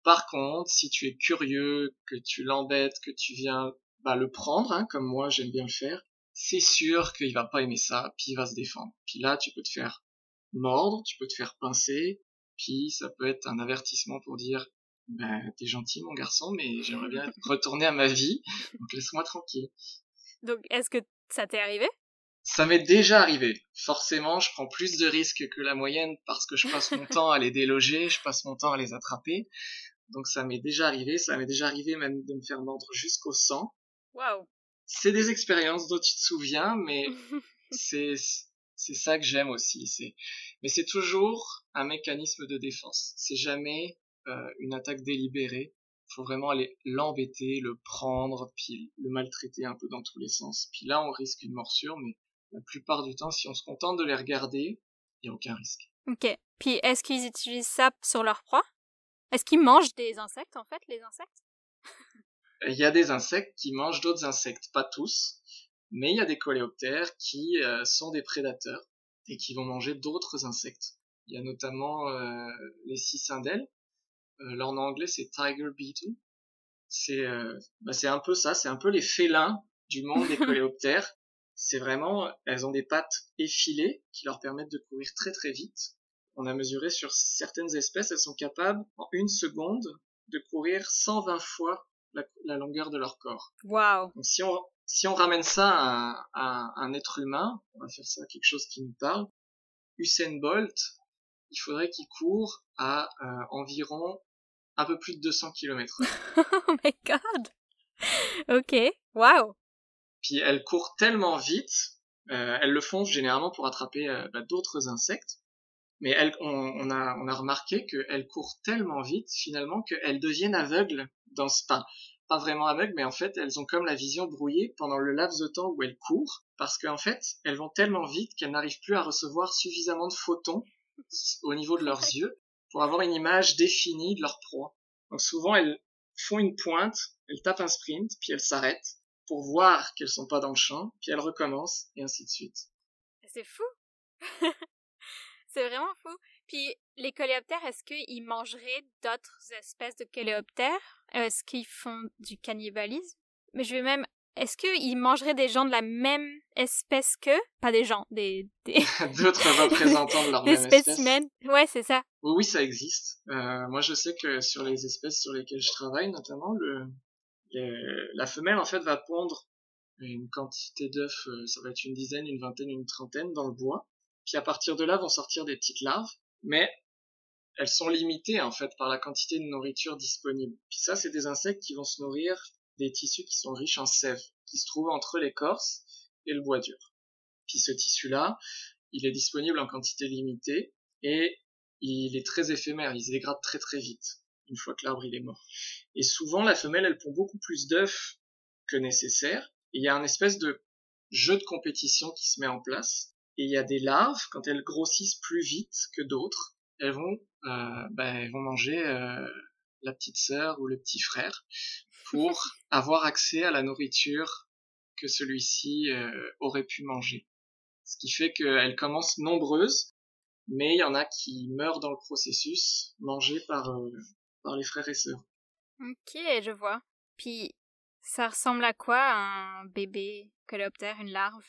Speaker 2: Par contre, si tu es curieux, que tu l'embêtes, que tu viens bah, le prendre, hein, comme moi j'aime bien le faire, c'est sûr qu'il va pas aimer ça, puis il va se défendre. Puis là, tu peux te faire mordre, tu peux te faire pincer, puis ça peut être un avertissement pour dire ben, t'es gentil mon garçon, mais j'aimerais bien retourner à ma vie, donc laisse-moi tranquille.
Speaker 1: Donc, est-ce que ça t'est arrivé?
Speaker 2: Ça m'est déjà arrivé. Forcément, je prends plus de risques que la moyenne parce que je passe mon temps à les déloger, je passe mon temps à les attraper. Donc ça m'est déjà arrivé, ça m'est déjà arrivé même de me faire mordre jusqu'au sang.
Speaker 1: Waouh
Speaker 2: C'est des expériences dont tu te souviens, mais c'est c'est ça que j'aime aussi. C'est mais c'est toujours un mécanisme de défense. C'est jamais euh, une attaque délibérée. Il faut vraiment aller l'embêter, le prendre, puis le maltraiter un peu dans tous les sens. Puis là, on risque une morsure, mais la plupart du temps, si on se contente de les regarder, il n'y a aucun risque.
Speaker 1: Ok. Puis est-ce qu'ils utilisent ça sur leur proie? Est-ce qu'ils mangent des insectes, en fait, les insectes?
Speaker 2: Il y a des insectes qui mangent d'autres insectes, pas tous, mais il y a des coléoptères qui euh, sont des prédateurs et qui vont manger d'autres insectes. Il y a notamment euh, les cicindèles, euh, leur anglais c'est tiger beetle. C'est euh, bah, c'est un peu ça, c'est un peu les félins du monde des coléoptères. C'est vraiment, elles ont des pattes effilées qui leur permettent de courir très très vite. On a mesuré sur certaines espèces, elles sont capables en une seconde de courir 120 fois la, la longueur de leur corps.
Speaker 1: Waouh
Speaker 2: Donc si on si on ramène ça à, à, un être humain, on va faire ça à quelque chose qui nous parle. Usain Bolt, il faudrait qu'il court à euh, environ un peu plus de 200 km.
Speaker 1: oh my god. Ok, wow.
Speaker 2: Puis elles courent tellement vite, euh, elles le font généralement pour attraper euh, bah, d'autres insectes, mais on, a, on a remarqué qu'elles courent tellement vite finalement qu'elles deviennent aveugles dans ce pas. Pas vraiment aveugles, mais en fait elles ont comme la vision brouillée pendant le laps de temps où elles courent, parce qu'en fait elles vont tellement vite qu'elles n'arrivent plus à recevoir suffisamment de photons au niveau de leurs yeux pour avoir une image définie de leur proie. Donc souvent elles font une pointe, elles tapent un sprint, puis elles s'arrêtent pour voir qu'elles sont pas dans le champ, puis elles recommencent et ainsi de suite.
Speaker 1: C'est fou. c'est vraiment fou. Puis les coléoptères, est-ce qu'ils mangeraient d'autres espèces de coléoptères? Est-ce qu'ils font du cannibalisme? Mais je vais même est-ce qu'ils mangeraient des gens de la même espèce qu'eux? Pas des gens, des... des...
Speaker 2: D'autres représentants de leur
Speaker 1: des
Speaker 2: même espèce.
Speaker 1: spécimens. Ouais, c'est ça.
Speaker 2: Oui, oui, ça existe. Euh, moi, je sais que sur les espèces sur lesquelles je travaille, notamment, le, le la femelle, en fait, va pondre une quantité d'œufs, euh, ça va être une dizaine, une vingtaine, une trentaine dans le bois. Puis à partir de là vont sortir des petites larves, mais elles sont limitées, en fait, par la quantité de nourriture disponible. Puis ça, c'est des insectes qui vont se nourrir des tissus qui sont riches en sève, qui se trouvent entre l'écorce et le bois dur. Puis ce tissu-là, il est disponible en quantité limitée et il est très éphémère, il se dégrade très très vite une fois que l'arbre il est mort. Et souvent la femelle elle pond beaucoup plus d'œufs que nécessaire et il y a un espèce de jeu de compétition qui se met en place. Et il y a des larves, quand elles grossissent plus vite que d'autres, elles vont, euh, ben, elles vont manger euh, la petite sœur ou le petit frère pour avoir accès à la nourriture que celui-ci euh, aurait pu manger. Ce qui fait qu'elles commencent nombreuses, mais il y en a qui meurent dans le processus, mangés par, euh, par les frères et sœurs.
Speaker 1: Ok, je vois. Puis, ça ressemble à quoi un bébé coléoptère, une larve?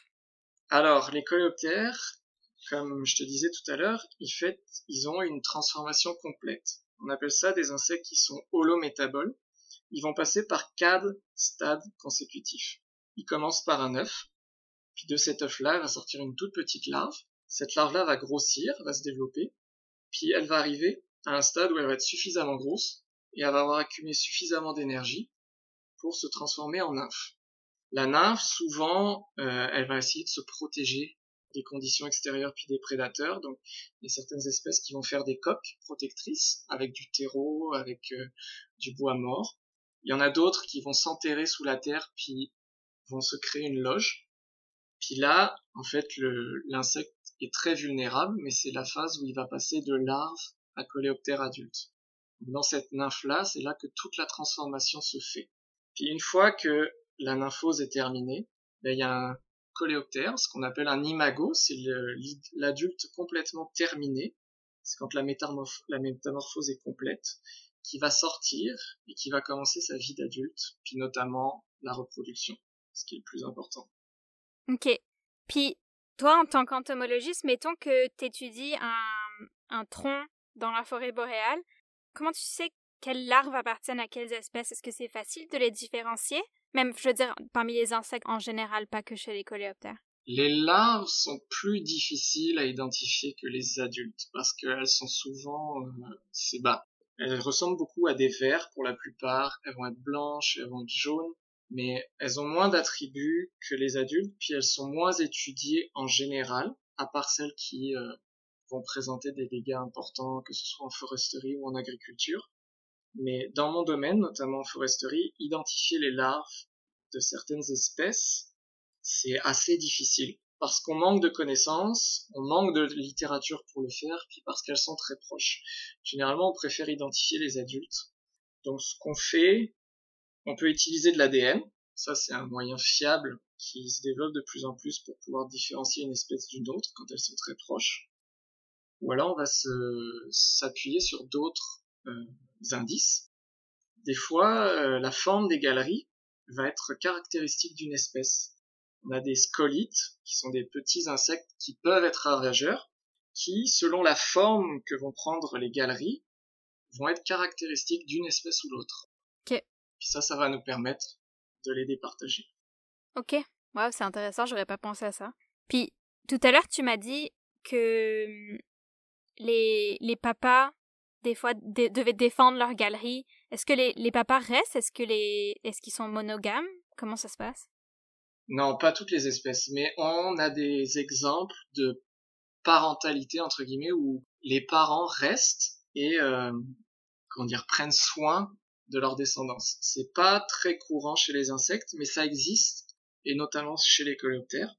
Speaker 2: Alors, les coléoptères, comme je te disais tout à l'heure, ils, fait, ils ont une transformation complète. On appelle ça des insectes qui sont holométaboles. Ils vont passer par quatre stades consécutifs. Ils commencent par un œuf, puis de cet œuf-là va sortir une toute petite larve. Cette larve-là va grossir, va se développer, puis elle va arriver à un stade où elle va être suffisamment grosse et elle va avoir accumulé suffisamment d'énergie pour se transformer en nymphe. La nymphe, souvent, euh, elle va essayer de se protéger des conditions extérieures puis des prédateurs. Donc, il y a certaines espèces qui vont faire des coques protectrices avec du terreau, avec euh, du bois mort. Il y en a d'autres qui vont s'enterrer sous la terre puis vont se créer une loge. Puis là, en fait, l'insecte est très vulnérable, mais c'est la phase où il va passer de larve à coléoptère adulte. Dans cette nymphe-là, c'est là que toute la transformation se fait. Puis une fois que la nymphose est terminée, il y a un coléoptère, ce qu'on appelle un imago, c'est l'adulte complètement terminé, c'est quand la, la métamorphose est complète, qui va sortir et qui va commencer sa vie d'adulte, puis notamment la reproduction, ce qui est le plus important.
Speaker 1: Ok. Puis, toi, en tant qu'entomologiste, mettons que tu étudies un, un tronc dans la forêt boréale, comment tu sais quelles larves appartiennent à quelles espèces? Est-ce que c'est facile de les différencier? Même, je veux dire, parmi les insectes en général, pas que chez les coléoptères.
Speaker 2: Les larves sont plus difficiles à identifier que les adultes parce qu'elles sont souvent, euh, c'est bas. Elles ressemblent beaucoup à des vers pour la plupart. Elles vont être blanches, elles vont être jaunes, mais elles ont moins d'attributs que les adultes, puis elles sont moins étudiées en général, à part celles qui euh, vont présenter des dégâts importants, que ce soit en foresterie ou en agriculture. Mais dans mon domaine, notamment en foresterie, identifier les larves de certaines espèces, c'est assez difficile. Parce qu'on manque de connaissances, on manque de littérature pour le faire, puis parce qu'elles sont très proches. Généralement, on préfère identifier les adultes. Donc ce qu'on fait, on peut utiliser de l'ADN. Ça, c'est un moyen fiable qui se développe de plus en plus pour pouvoir différencier une espèce d'une autre quand elles sont très proches. Ou alors on va s'appuyer sur d'autres indices. Des fois, euh, la forme des galeries va être caractéristique d'une espèce. On a des scolites, qui sont des petits insectes qui peuvent être ravageurs, qui, selon la forme que vont prendre les galeries, vont être caractéristiques d'une espèce ou l'autre.
Speaker 1: Ok.
Speaker 2: Puis ça, ça va nous permettre de les départager.
Speaker 1: Ok. Wow, c'est intéressant, j'aurais pas pensé à ça. Puis, tout à l'heure, tu m'as dit que hum, les, les papas des fois devaient défendre leur galerie. Est-ce que les, les papas restent? Est-ce que les est-ce qu'ils sont monogames? Comment ça se passe?
Speaker 2: Non, pas toutes les espèces, mais on a des exemples de parentalité entre guillemets où les parents restent et euh, dire prennent soin de leur descendance. C'est pas très courant chez les insectes, mais ça existe et notamment chez les coléoptères.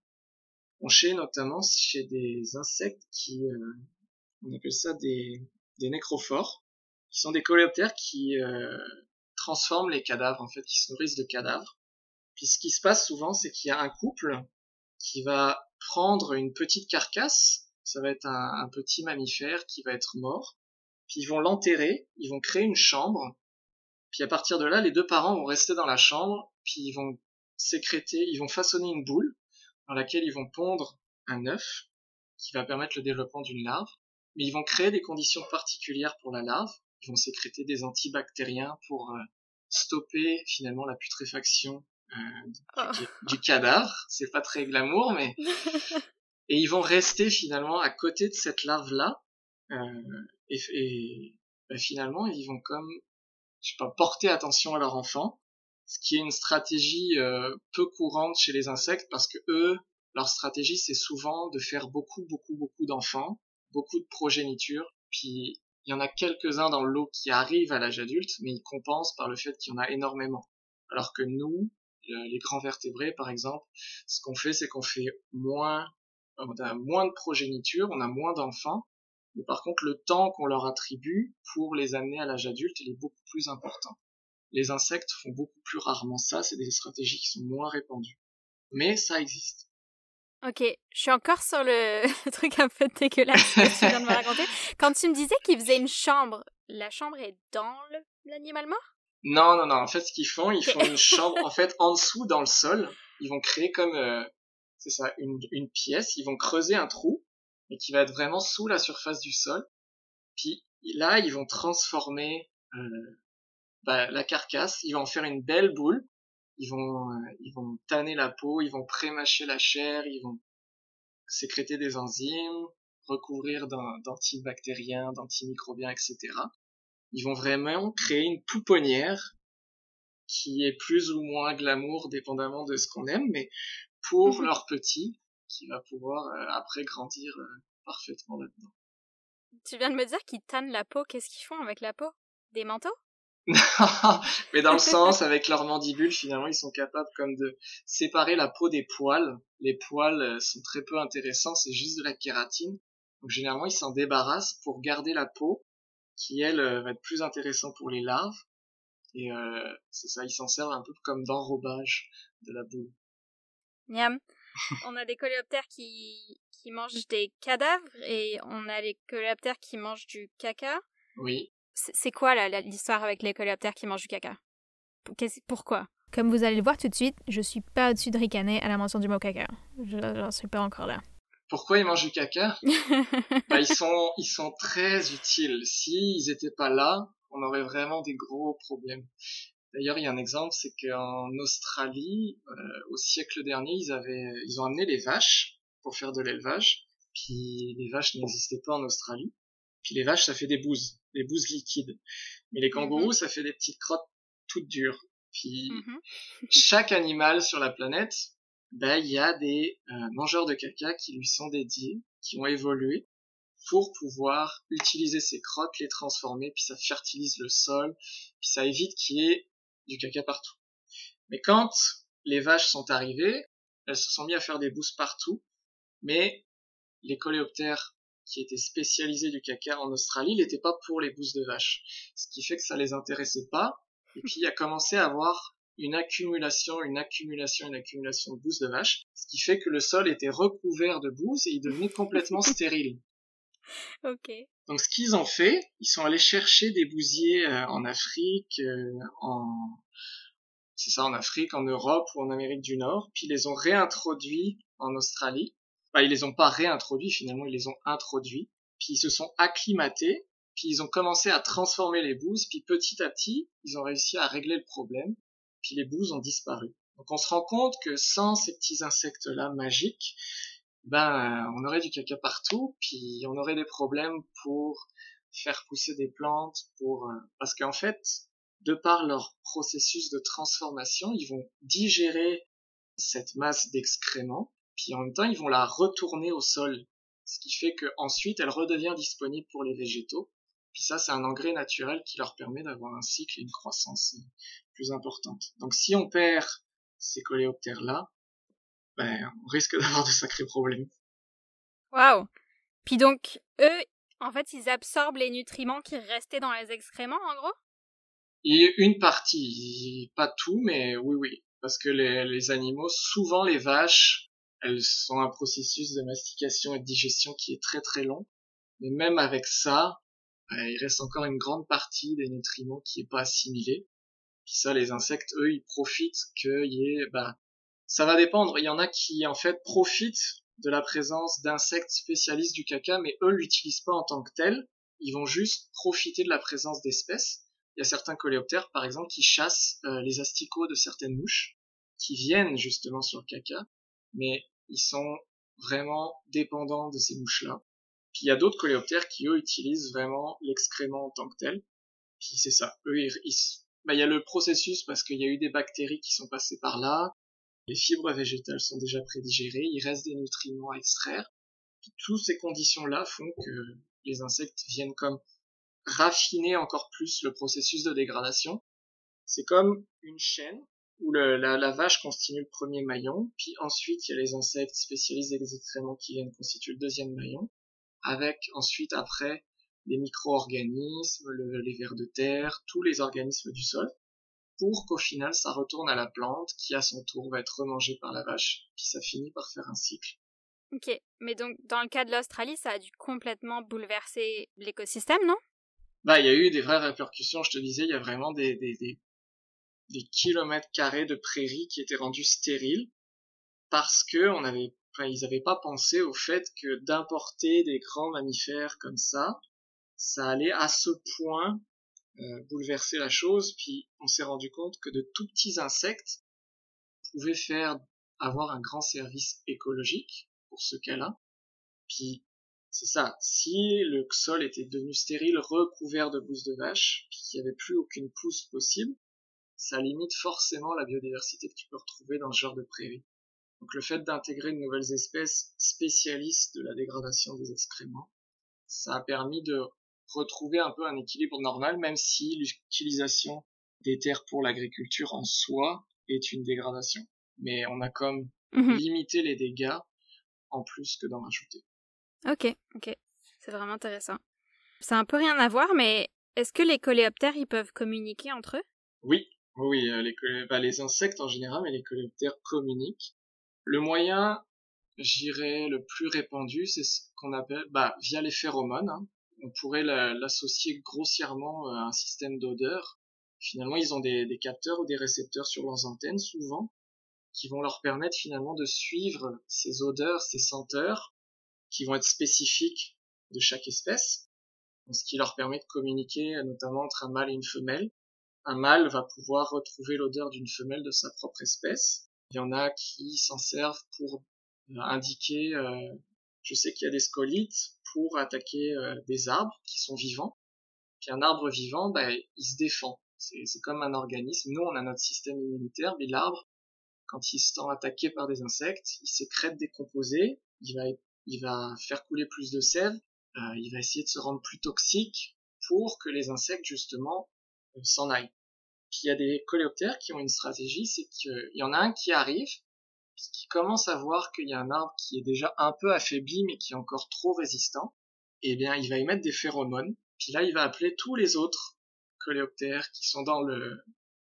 Speaker 2: On chez notamment chez des insectes qui euh, on appelle ça des des nécrophores, qui sont des coléoptères qui euh, transforment les cadavres, en fait, qui se nourrissent de cadavres. Puis ce qui se passe souvent, c'est qu'il y a un couple qui va prendre une petite carcasse, ça va être un, un petit mammifère qui va être mort, puis ils vont l'enterrer, ils vont créer une chambre, puis à partir de là, les deux parents vont rester dans la chambre, puis ils vont sécréter, ils vont façonner une boule dans laquelle ils vont pondre un œuf qui va permettre le développement d'une larve mais ils vont créer des conditions particulières pour la larve. Ils vont sécréter des antibactériens pour euh, stopper finalement la putréfaction euh, oh. du, cadavre. C'est pas très glamour, mais et ils vont rester finalement à côté de cette larve là euh, et, et bah, finalement ils vont comme je sais pas porter attention à leur enfant, ce qui est une stratégie euh, peu courante chez les insectes parce que eux leur stratégie c'est souvent de faire beaucoup beaucoup beaucoup d'enfants beaucoup de progéniture, puis il y en a quelques-uns dans le lot qui arrivent à l'âge adulte, mais ils compensent par le fait qu'il y en a énormément. Alors que nous, les grands vertébrés, par exemple, ce qu'on fait, c'est qu'on fait moins, on a moins de progéniture, on a moins d'enfants, mais par contre, le temps qu'on leur attribue pour les amener à l'âge adulte, il est beaucoup plus important. Les insectes font beaucoup plus rarement ça, c'est des stratégies qui sont moins répandues. Mais ça existe.
Speaker 1: Ok, je suis encore sur le, truc un peu dégueulasse que tu viens de me raconter. Quand tu me disais qu'ils faisaient une chambre, la chambre est dans l'animal mort?
Speaker 2: Non, non, non. En fait, ce qu'ils font, ils font une chambre, en fait, en dessous, dans le sol. Ils vont créer comme, euh, c'est ça, une, une pièce. Ils vont creuser un trou, mais qui va être vraiment sous la surface du sol. Puis là, ils vont transformer euh, bah, la carcasse. Ils vont en faire une belle boule ils vont euh, ils vont tanner la peau, ils vont prémâcher la chair, ils vont sécréter des enzymes, recouvrir d'antibactériens, d'antimicrobiens, etc. Ils vont vraiment créer une pouponnière qui est plus ou moins glamour dépendamment de ce qu'on aime, mais pour mhm. leur petit qui va pouvoir euh, après grandir euh, parfaitement là-dedans.
Speaker 1: Tu viens de me dire qu'ils tannent la peau, qu'est-ce qu'ils font avec la peau? Des manteaux?
Speaker 2: mais dans le sens, avec leurs mandibules, finalement, ils sont capables comme de séparer la peau des poils. Les poils euh, sont très peu intéressants, c'est juste de la kératine. Donc généralement, ils s'en débarrassent pour garder la peau, qui elle euh, va être plus intéressante pour les larves. Et euh, c'est ça, ils s'en servent un peu comme d'enrobage de la boule.
Speaker 1: Miam. on a des coléoptères qui, qui mangent des cadavres et on a les coléoptères qui mangent du caca.
Speaker 2: Oui.
Speaker 1: C'est quoi l'histoire avec les coléoptères qui mangent du caca? Pourquoi? Comme vous allez le voir tout de suite, je suis pas au-dessus de ricaner à la mention du mot caca. Je n'en suis pas encore là.
Speaker 2: Pourquoi ils mangent du caca? Bah, ils, sont, ils sont très utiles. S'ils étaient pas là, on aurait vraiment des gros problèmes. D'ailleurs, il y a un exemple, c'est qu'en Australie, euh, au siècle dernier, ils avaient, ils ont amené les vaches pour faire de l'élevage. Puis les vaches n'existaient pas en Australie. Puis les vaches, ça fait des bouses, des bouses liquides. Mais les kangourous, mhm. ça fait des petites crottes toutes dures. Puis mhm. chaque animal sur la planète, ben il y a des euh, mangeurs de caca qui lui sont dédiés, qui ont évolué pour pouvoir utiliser ces crottes, les transformer, puis ça fertilise le sol, puis ça évite qu'il y ait du caca partout. Mais quand les vaches sont arrivées, elles se sont mis à faire des bouses partout, mais les coléoptères qui était spécialisé du caca en Australie, il n'était pas pour les bousses de vache. Ce qui fait que ça les intéressait pas. Et puis il a commencé à avoir une accumulation, une accumulation, une accumulation de bousses de vache, ce qui fait que le sol était recouvert de bousses et il devenait complètement stérile.
Speaker 1: Ok.
Speaker 2: Donc ce qu'ils ont fait, ils sont allés chercher des bousiers euh, en Afrique, euh, en c'est ça en Afrique, en Europe ou en Amérique du Nord, puis ils les ont réintroduits en Australie bah, ils les ont pas réintroduits finalement, ils les ont introduits, puis ils se sont acclimatés, puis ils ont commencé à transformer les bouses, puis petit à petit, ils ont réussi à régler le problème, puis les bouses ont disparu. Donc on se rend compte que sans ces petits insectes-là magiques, ben on aurait du caca partout, puis on aurait des problèmes pour faire pousser des plantes, pour euh, parce qu'en fait, de par leur processus de transformation, ils vont digérer cette masse d'excréments puis en même temps ils vont la retourner au sol, ce qui fait qu'ensuite elle redevient disponible pour les végétaux. Puis ça c'est un engrais naturel qui leur permet d'avoir un cycle et une croissance plus importante. Donc si on perd ces coléoptères là, ben on risque d'avoir de sacrés problèmes.
Speaker 1: Waouh Puis donc eux, en fait, ils absorbent les nutriments qui restaient dans les excréments, en gros?
Speaker 2: Et une partie, pas tout, mais oui, oui. Parce que les, les animaux, souvent les vaches, elles sont un processus de mastication et de digestion qui est très très long. Mais même avec ça, euh, il reste encore une grande partie des nutriments qui est pas assimilé. Puis ça, les insectes, eux, ils profitent qu'il y ait, bah, ça va dépendre. Il y en a qui, en fait, profitent de la présence d'insectes spécialistes du caca, mais eux l'utilisent pas en tant que tel. Ils vont juste profiter de la présence d'espèces. Il y a certains coléoptères, par exemple, qui chassent euh, les asticots de certaines mouches, qui viennent justement sur le caca mais ils sont vraiment dépendants de ces mouches-là. Puis il y a d'autres coléoptères qui eux utilisent vraiment l'excrément en tant que tel. Puis c'est ça, eux ils, bah, il y a le processus parce qu'il y a eu des bactéries qui sont passées par là. Les fibres végétales sont déjà prédigérées, il reste des nutriments à extraire. Puis toutes ces conditions-là font que les insectes viennent comme raffiner encore plus le processus de dégradation. C'est comme une chaîne où le, la, la, vache constitue le premier maillon, puis ensuite il y a les insectes spécialisés des excréments qui viennent constituer le deuxième maillon, avec ensuite après les micro-organismes, le, les vers de terre, tous les organismes du sol, pour qu'au final ça retourne à la plante qui à son tour va être remangée par la vache, puis ça finit par faire un cycle.
Speaker 1: Ok, mais donc dans le cas de l'Australie, ça a dû complètement bouleverser l'écosystème, non?
Speaker 2: Bah, il y a eu des vraies répercussions, je te disais, il y a vraiment des, des, des, des kilomètres carrés de prairies qui étaient rendus stériles parce que on avait, ils n'avaient pas pensé au fait que d'importer des grands mammifères comme ça, ça allait à ce point euh, bouleverser la chose. Puis on s'est rendu compte que de tout petits insectes pouvaient faire avoir un grand service écologique pour ce cas-là. Puis c'est ça, si le sol était devenu stérile, recouvert de bousses de vache, puis qu'il n'y avait plus aucune pousse possible, ça limite forcément la biodiversité que tu peux retrouver dans ce genre de prairie. Donc le fait d'intégrer de nouvelles espèces spécialistes de la dégradation des excréments, ça a permis de retrouver un peu un équilibre normal, même si l'utilisation des terres pour l'agriculture en soi est une dégradation. Mais on a comme mhm. limité les dégâts en plus que d'en rajouter.
Speaker 1: Ok, ok. C'est vraiment intéressant. Ça a un peu rien à voir, mais est-ce que les coléoptères, ils peuvent communiquer entre eux?
Speaker 2: Oui, oui, euh, les, bah, les insectes en général, mais les coléoptères communiquent. Le moyen, j'irais, le plus répandu, c'est ce qu'on appelle, bah, via les phéromones. Hein. On pourrait l'associer grossièrement euh, à un système d'odeur. Finalement, ils ont des capteurs ou des récepteurs sur leurs antennes, souvent, qui vont leur permettre finalement de suivre ces odeurs, ces senteurs, qui vont être spécifiques de chaque espèce, ce qui leur permet de communiquer notamment entre un mâle et une femelle. Un mâle va pouvoir retrouver l'odeur d'une femelle de sa propre espèce. Il y en a qui s'en servent pour euh, indiquer, euh, je sais qu'il y a des scolites pour attaquer euh, des arbres qui sont vivants. Puis un arbre vivant, bah, il se défend. C'est comme un organisme. Nous, on a notre système immunitaire, mais l'arbre, quand il se sent attaqué par des insectes, il sécrète des composés, il va, il va faire couler plus de sève, il va essayer de se rendre plus toxique pour que les insectes, justement, s'en aillent. Puis il y a des coléoptères qui ont une stratégie, c'est qu'il y en a un qui arrive, qui commence à voir qu'il y a un arbre qui est déjà un peu affaibli, mais qui est encore trop résistant, et eh bien il va y mettre des phéromones, puis là il va appeler tous les autres coléoptères qui sont dans le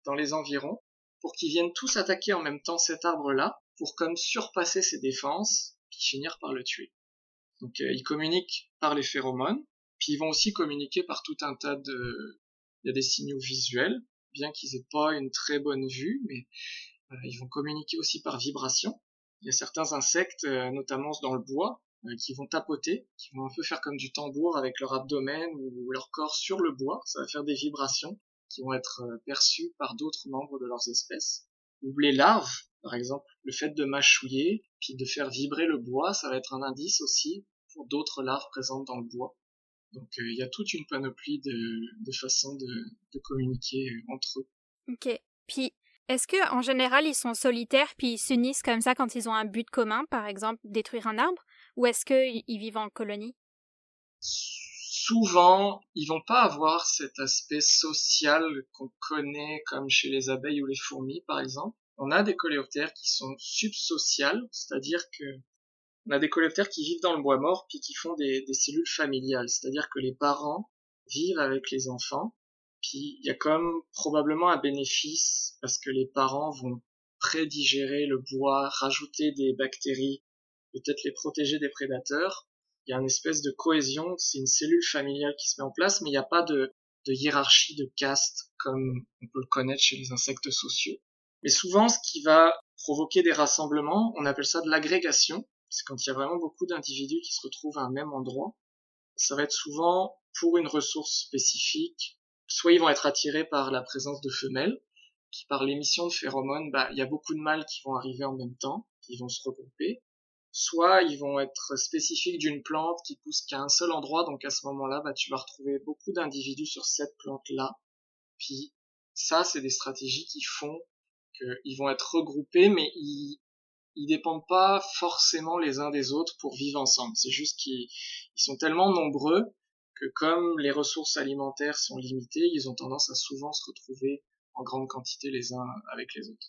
Speaker 2: dans les environs pour qu'ils viennent tous attaquer en même temps cet arbre-là, pour comme surpasser ses défenses, puis finir par le tuer. Donc euh, ils communiquent par les phéromones, puis ils vont aussi communiquer par tout un tas de... Il y a des signaux visuels, bien qu'ils aient pas une très bonne vue, mais euh, ils vont communiquer aussi par vibration. Il y a certains insectes, euh, notamment dans le bois, qui vont tapoter, qui vont un peu faire comme du tambour avec leur abdomen ou leur corps sur le bois. Ça va faire des vibrations qui vont être euh, perçus par d'autres membres de leurs espèces. Ou les larves, par exemple, le fait de mâchouiller, puis de faire vibrer le bois, ça va être un indice aussi pour d'autres larves présentes dans le bois. Donc euh, il y a toute une panoplie de, de façons de, de, communiquer euh, entre eux.
Speaker 1: Ok. Puis est-ce que en général ils sont solitaires puis ils s'unissent comme ça quand ils ont un but commun, par exemple détruire un arbre, ou est-ce qu'ils vivent en colonie?
Speaker 2: Souvent, ils vont pas avoir cet aspect social qu'on connaît comme chez les abeilles ou les fourmis, par exemple. On a des coléoptères qui sont subsociales, c'est-à-dire que on a des coléoptères qui vivent dans le bois mort puis qui font des, cellules familiales, c'est-à-dire que les parents vivent avec les enfants. Puis il y a comme probablement un bénéfice parce que les parents vont prédigérer le bois, rajouter des bactéries, peut-être les protéger des prédateurs il y a une espèce de cohésion, c'est une cellule familiale qui se met en place, mais il n'y a pas de, de hiérarchie de caste comme on peut le connaître chez les insectes sociaux. Mais souvent, ce qui va provoquer des rassemblements, on appelle ça de l'agrégation. C'est quand il y a vraiment beaucoup d'individus qui se retrouvent à un même endroit. Ça va être souvent pour une ressource spécifique. Soit ils vont être attirés par la présence de femelles, qui par l'émission de phéromones, bah, il y a beaucoup de mâles qui vont arriver en même temps, qui vont se regrouper soit ils vont être spécifiques d'une plante qui pousse qu'à un seul endroit, donc à ce moment-là, bah, tu vas retrouver beaucoup d'individus sur cette plante-là. Puis ça, c'est des stratégies qui font qu'ils vont être regroupés, mais ils, ils dépendent pas forcément les uns des autres pour vivre ensemble. C'est juste qu'ils sont tellement nombreux que comme les ressources alimentaires sont limitées, ils ont tendance à souvent se retrouver en grande quantité les uns avec les autres.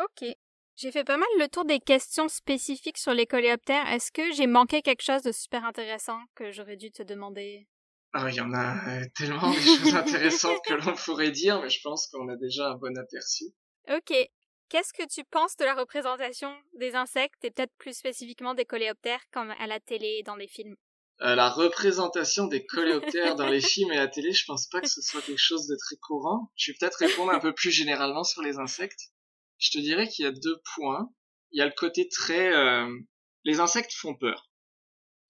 Speaker 1: Ok. J'ai fait pas mal le tour des questions spécifiques sur les coléoptères. Est-ce que j'ai manqué quelque chose de super intéressant que j'aurais dû te demander?
Speaker 2: Ah, il y en a tellement de choses intéressantes que l'on pourrait dire, mais je pense qu'on a déjà un bon aperçu.
Speaker 1: Ok. Qu'est-ce que tu penses de la représentation des insectes et peut-être plus spécifiquement des coléoptères comme à la télé et dans les films?
Speaker 2: Euh, La représentation des coléoptères dans les films et à la télé, je pense pas que ce soit quelque chose de très courant. Je vais peut-être répondre un peu plus généralement sur les insectes. Je te dirais qu'il y a deux points. Il y a le côté très... Euh, les insectes font peur.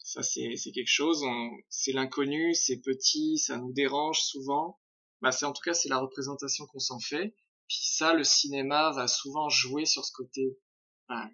Speaker 2: Ça, c'est quelque chose, c'est l'inconnu, c'est petit, ça nous dérange souvent. Bah, c'est en tout cas, c'est la représentation qu'on s'en fait. Puis ça, le cinéma va souvent jouer sur ce côté bah,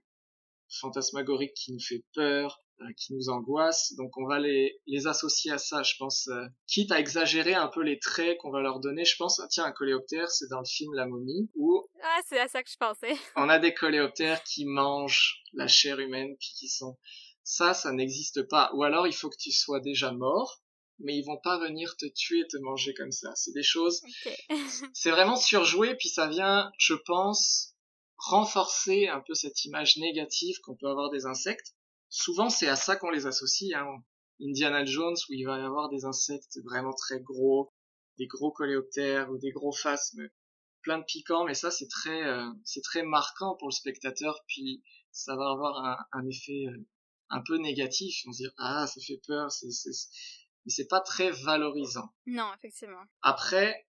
Speaker 2: fantasmagorique qui nous fait peur, euh, qui nous angoisse. Donc on va les, les associer à ça, je pense. Euh, quitte à exagérer un peu les traits qu'on va leur donner, je pense, ah, tiens, un coléoptère, c'est dans le film La momie, où...
Speaker 1: Ah, c'est à ça que je pensais.
Speaker 2: on a des coléoptères qui mangent la chair humaine, puis qui sont... Ça, ça n'existe pas. Ou alors, il faut que tu sois déjà mort, mais ils vont pas venir te tuer et te manger comme ça. C'est des choses. c'est vraiment surjoué, puis ça vient, je pense, renforcer un peu cette image négative qu'on peut avoir des insectes. Souvent, c'est à ça qu'on les associe. Hein. Indiana Jones, où il va y avoir des insectes vraiment très gros, des gros coléoptères ou des gros phasmes, plein de piquants, mais ça, c'est très, euh, c'est très marquant pour le spectateur, puis ça va avoir un, un effet euh, un peu négatif. On se dit, ah, ça fait peur, c'est, mais c'est pas très valorisant.
Speaker 1: Non, effectivement.
Speaker 2: Après,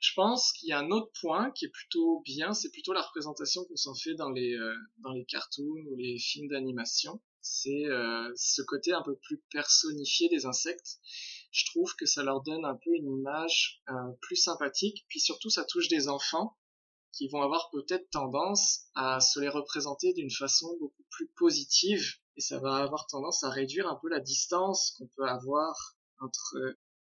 Speaker 2: je pense qu'il y a un autre point qui est plutôt bien, c'est plutôt la représentation qu'on s'en fait dans les euh, dans les cartoons ou les films d'animation. C'est euh, ce côté un peu plus personnifié des insectes. Je trouve que ça leur donne un peu une image euh, plus sympathique, puis surtout ça touche des enfants qui vont avoir peut-être tendance à se les représenter d'une façon beaucoup plus positive et ça va avoir tendance à réduire un peu la distance qu'on peut avoir entre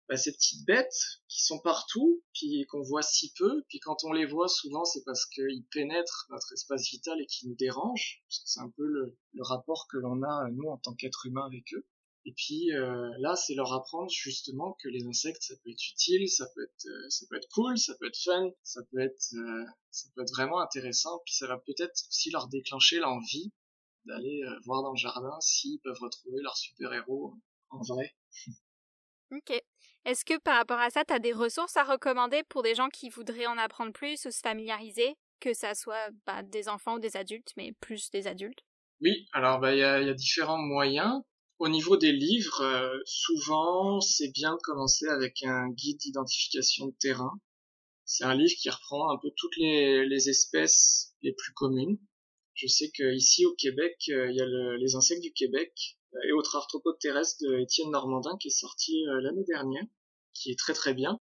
Speaker 2: bah, ces petites bêtes qui sont partout, puis qu'on voit si peu, puis quand on les voit souvent c'est parce qu'ils pénètrent notre espace vital et qu'ils nous dérangent, parce que c'est un peu le, rapport que l'on a nous en tant qu'être humain avec eux. Et puis euh, là, c'est leur apprendre justement que les insectes, ça peut être utile, ça peut être, euh, ça peut être cool, ça peut être fun, ça peut être, euh, ça peut être vraiment intéressant. Puis ça va peut-être aussi leur déclencher l'envie d'aller voir dans le jardin s'ils peuvent retrouver leur super héros en vrai.
Speaker 1: Ok. Est-ce que par rapport à ça, tu as des ressources à recommander pour des gens qui voudraient en apprendre plus ou se familiariser, que ça soit bah, des enfants ou des adultes, mais plus des adultes?
Speaker 2: Oui, alors bah, il y, a, différents moyens. Au niveau des livres, euh, souvent c'est bien de commencer avec un guide d'identification de terrain. C'est un livre qui reprend un peu toutes les, les espèces les plus communes. Je sais qu'ici au Québec, euh, il y a les insectes du Québec et autres arthropodes terrestres de Étienne Normandin qui est sorti euh, l'année dernière, qui est très très bien.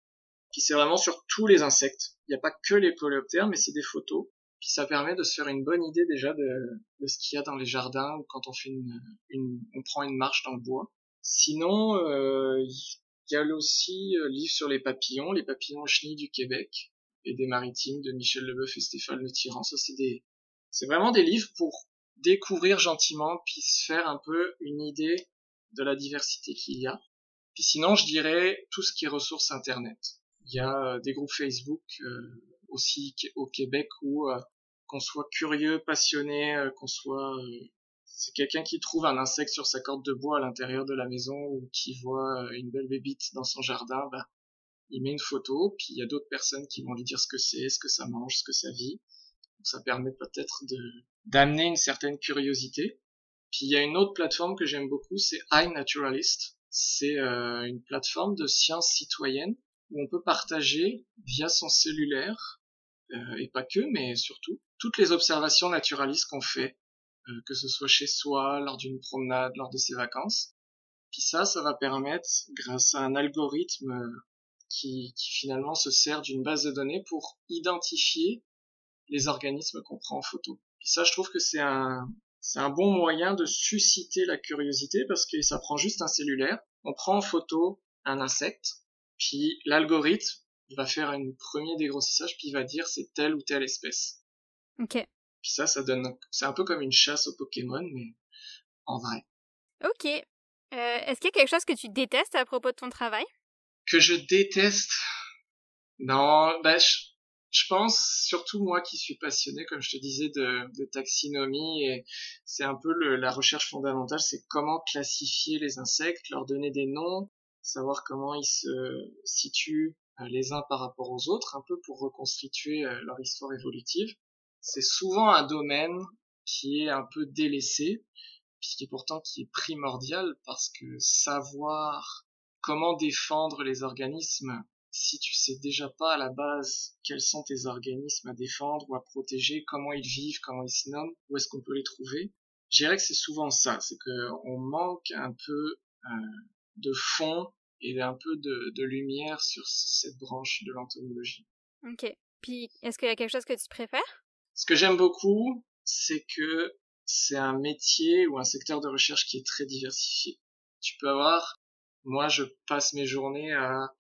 Speaker 2: Puis c'est vraiment sur tous les insectes. Il n'y a pas que les coléoptères, mais c'est des photos. Puis ça permet de se faire une bonne idée déjà de, de ce qu'il y a dans les jardins ou quand on fait une, une, on prend une marche dans le bois. Sinon, euh, il y a aussi euh, livre sur les papillons, les papillons chenilles du Québec et des maritimes de Michel Leboeuf et Stéphane Le Tyran. Ça c'est des, c'est vraiment des livres pour découvrir gentiment, puis se faire un peu une idée de la diversité qu'il y a. Puis sinon, je dirais tout ce qui est ressources Internet. Il y a euh, des groupes Facebook euh, aussi au Québec où euh, qu'on soit curieux, passionné, qu'on soit c'est quelqu'un qui trouve un insecte sur sa corde de bois à l'intérieur de la maison ou qui voit une belle bébite dans son jardin, bah, il met une photo, puis il y a d'autres personnes qui vont lui dire ce que c'est, ce que ça mange, ce que ça vit. Ça permet peut-être de, d'amener une certaine curiosité. Puis il y a une autre plateforme que j'aime beaucoup, c'est iNaturalist. C'est euh, une plateforme de sciences citoyennes où on peut partager via son cellulaire, euh, et pas que, mais surtout, toutes les observations naturalistes qu'on fait, euh, que ce soit chez soi, lors d'une promenade, lors de ses vacances. Puis ça, ça va permettre, grâce à un algorithme qui, qui finalement se sert d'une base de données pour identifier les organismes qu'on prend en photo ça, je trouve que c'est un, c'est un bon moyen de susciter la curiosité parce que ça prend juste un cellulaire, on prend en photo un insecte, puis l'algorithme va faire un premier dégrossissage, puis il va dire c'est telle ou telle espèce.
Speaker 1: Ok.
Speaker 2: Puis ça, ça donne, c'est un peu comme une chasse aux Pokémon, mais en vrai.
Speaker 1: Ok. Euh, est-ce qu'il y a quelque chose que tu détestes à propos de ton travail?
Speaker 2: Que je déteste? Non, bah, je pense, surtout moi qui suis passionné, comme je te disais, de, taxinomie, et c'est un peu la recherche fondamentale, c'est comment classifier les insectes, leur donner des noms, savoir comment ils se situent euh, les uns par rapport aux autres, un peu pour reconstituer euh, leur histoire évolutive. C'est souvent un domaine qui est un peu délaissé, qui est pourtant qui est primordial parce que savoir comment défendre les organismes si tu sais déjà pas à la base quels sont tes organismes à défendre ou à protéger, comment ils vivent, comment ils se nomment, où est-ce qu'on peut les trouver. Je dirais que c'est souvent ça, c'est que on manque un peu euh, de fond et un peu de, de lumière sur cette branche de l'entomologie.
Speaker 1: Ok. Puis, est-ce qu'il y a quelque chose que tu préfères?
Speaker 2: Ce que j'aime beaucoup, c'est que c'est un métier ou un secteur de recherche qui est très diversifié. Tu peux avoir, moi je passe mes journées à,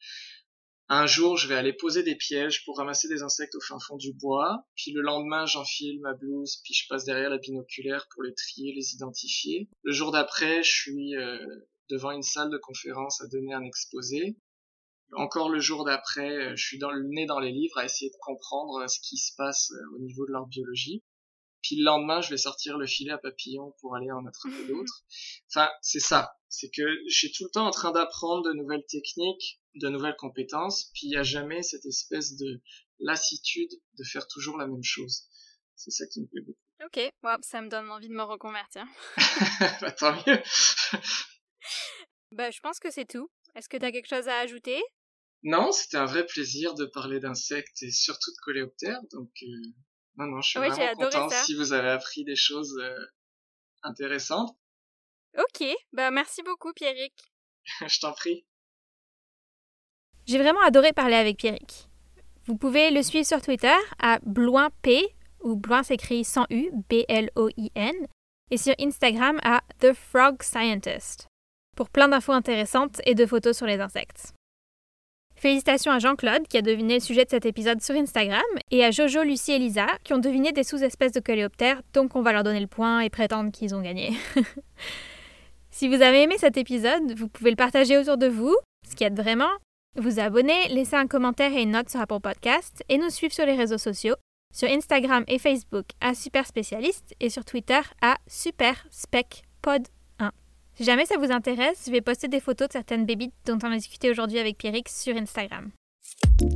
Speaker 2: un jour je vais aller poser des pièges pour ramasser des insectes au fin fond du bois, puis le lendemain j'enfile ma blouse, puis je passe derrière la binoculaire pour les trier, les identifier. Le jour d'après je suis euh, devant une salle de conférence à donner un exposé. Encore le jour d'après, euh, je suis dans le nez dans les livres à essayer de comprendre euh, ce qui se passe au niveau de leur biologie. Puis le lendemain, je vais sortir le filet à papillon pour aller en attraper d'autres. Enfin, c'est ça. C'est que je suis tout le temps en train d'apprendre de nouvelles techniques, de nouvelles compétences, puis il n'y a jamais cette espèce de lassitude de faire toujours la même chose. C'est ça qui me plaît beaucoup.
Speaker 1: Ok, ça me donne envie de me reconvertir.
Speaker 2: bah, tant mieux.
Speaker 1: bah, je pense que c'est tout. Est-ce que tu as quelque chose à ajouter?
Speaker 2: Non, c'était un vrai plaisir de parler d'insectes et surtout de coléoptères, donc euh, non, non, je suis vraiment content si vous avez appris des choses euh, intéressantes.
Speaker 1: Ok, bah merci beaucoup Pierrick.
Speaker 2: je t'en prie.
Speaker 1: J'ai vraiment adoré parler avec Pierrick. Vous pouvez le suivre sur Twitter à BloinP, ou Bloin s'écrit sans U, B-L-O-I-N, et sur Instagram à The Frog Scientist, pour plein d'infos intéressantes et de photos sur les insectes. Félicitations à Jean-Claude qui a deviné le sujet de cet épisode sur Instagram et à Jojo, Lucie et Lisa qui ont deviné des sous-espèces de coléoptères, donc on va leur donner le point et prétendre qu'ils ont gagné. si vous avez aimé cet épisode, vous pouvez le partager autour de vous, ce qui aide vraiment. Vous abonner, laisser un commentaire et une note sur Apple Podcast et nous suivre sur les réseaux sociaux, sur Instagram et Facebook à Super Spécialiste et sur Twitter à Super Spec Pod si jamais ça vous intéresse, je vais poster des photos de certaines bébites dont on a discuté aujourd'hui avec Pierrix sur Instagram.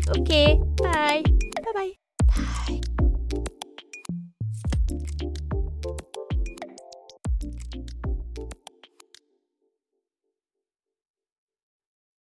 Speaker 1: Ok, bye. Bye bye. Bye.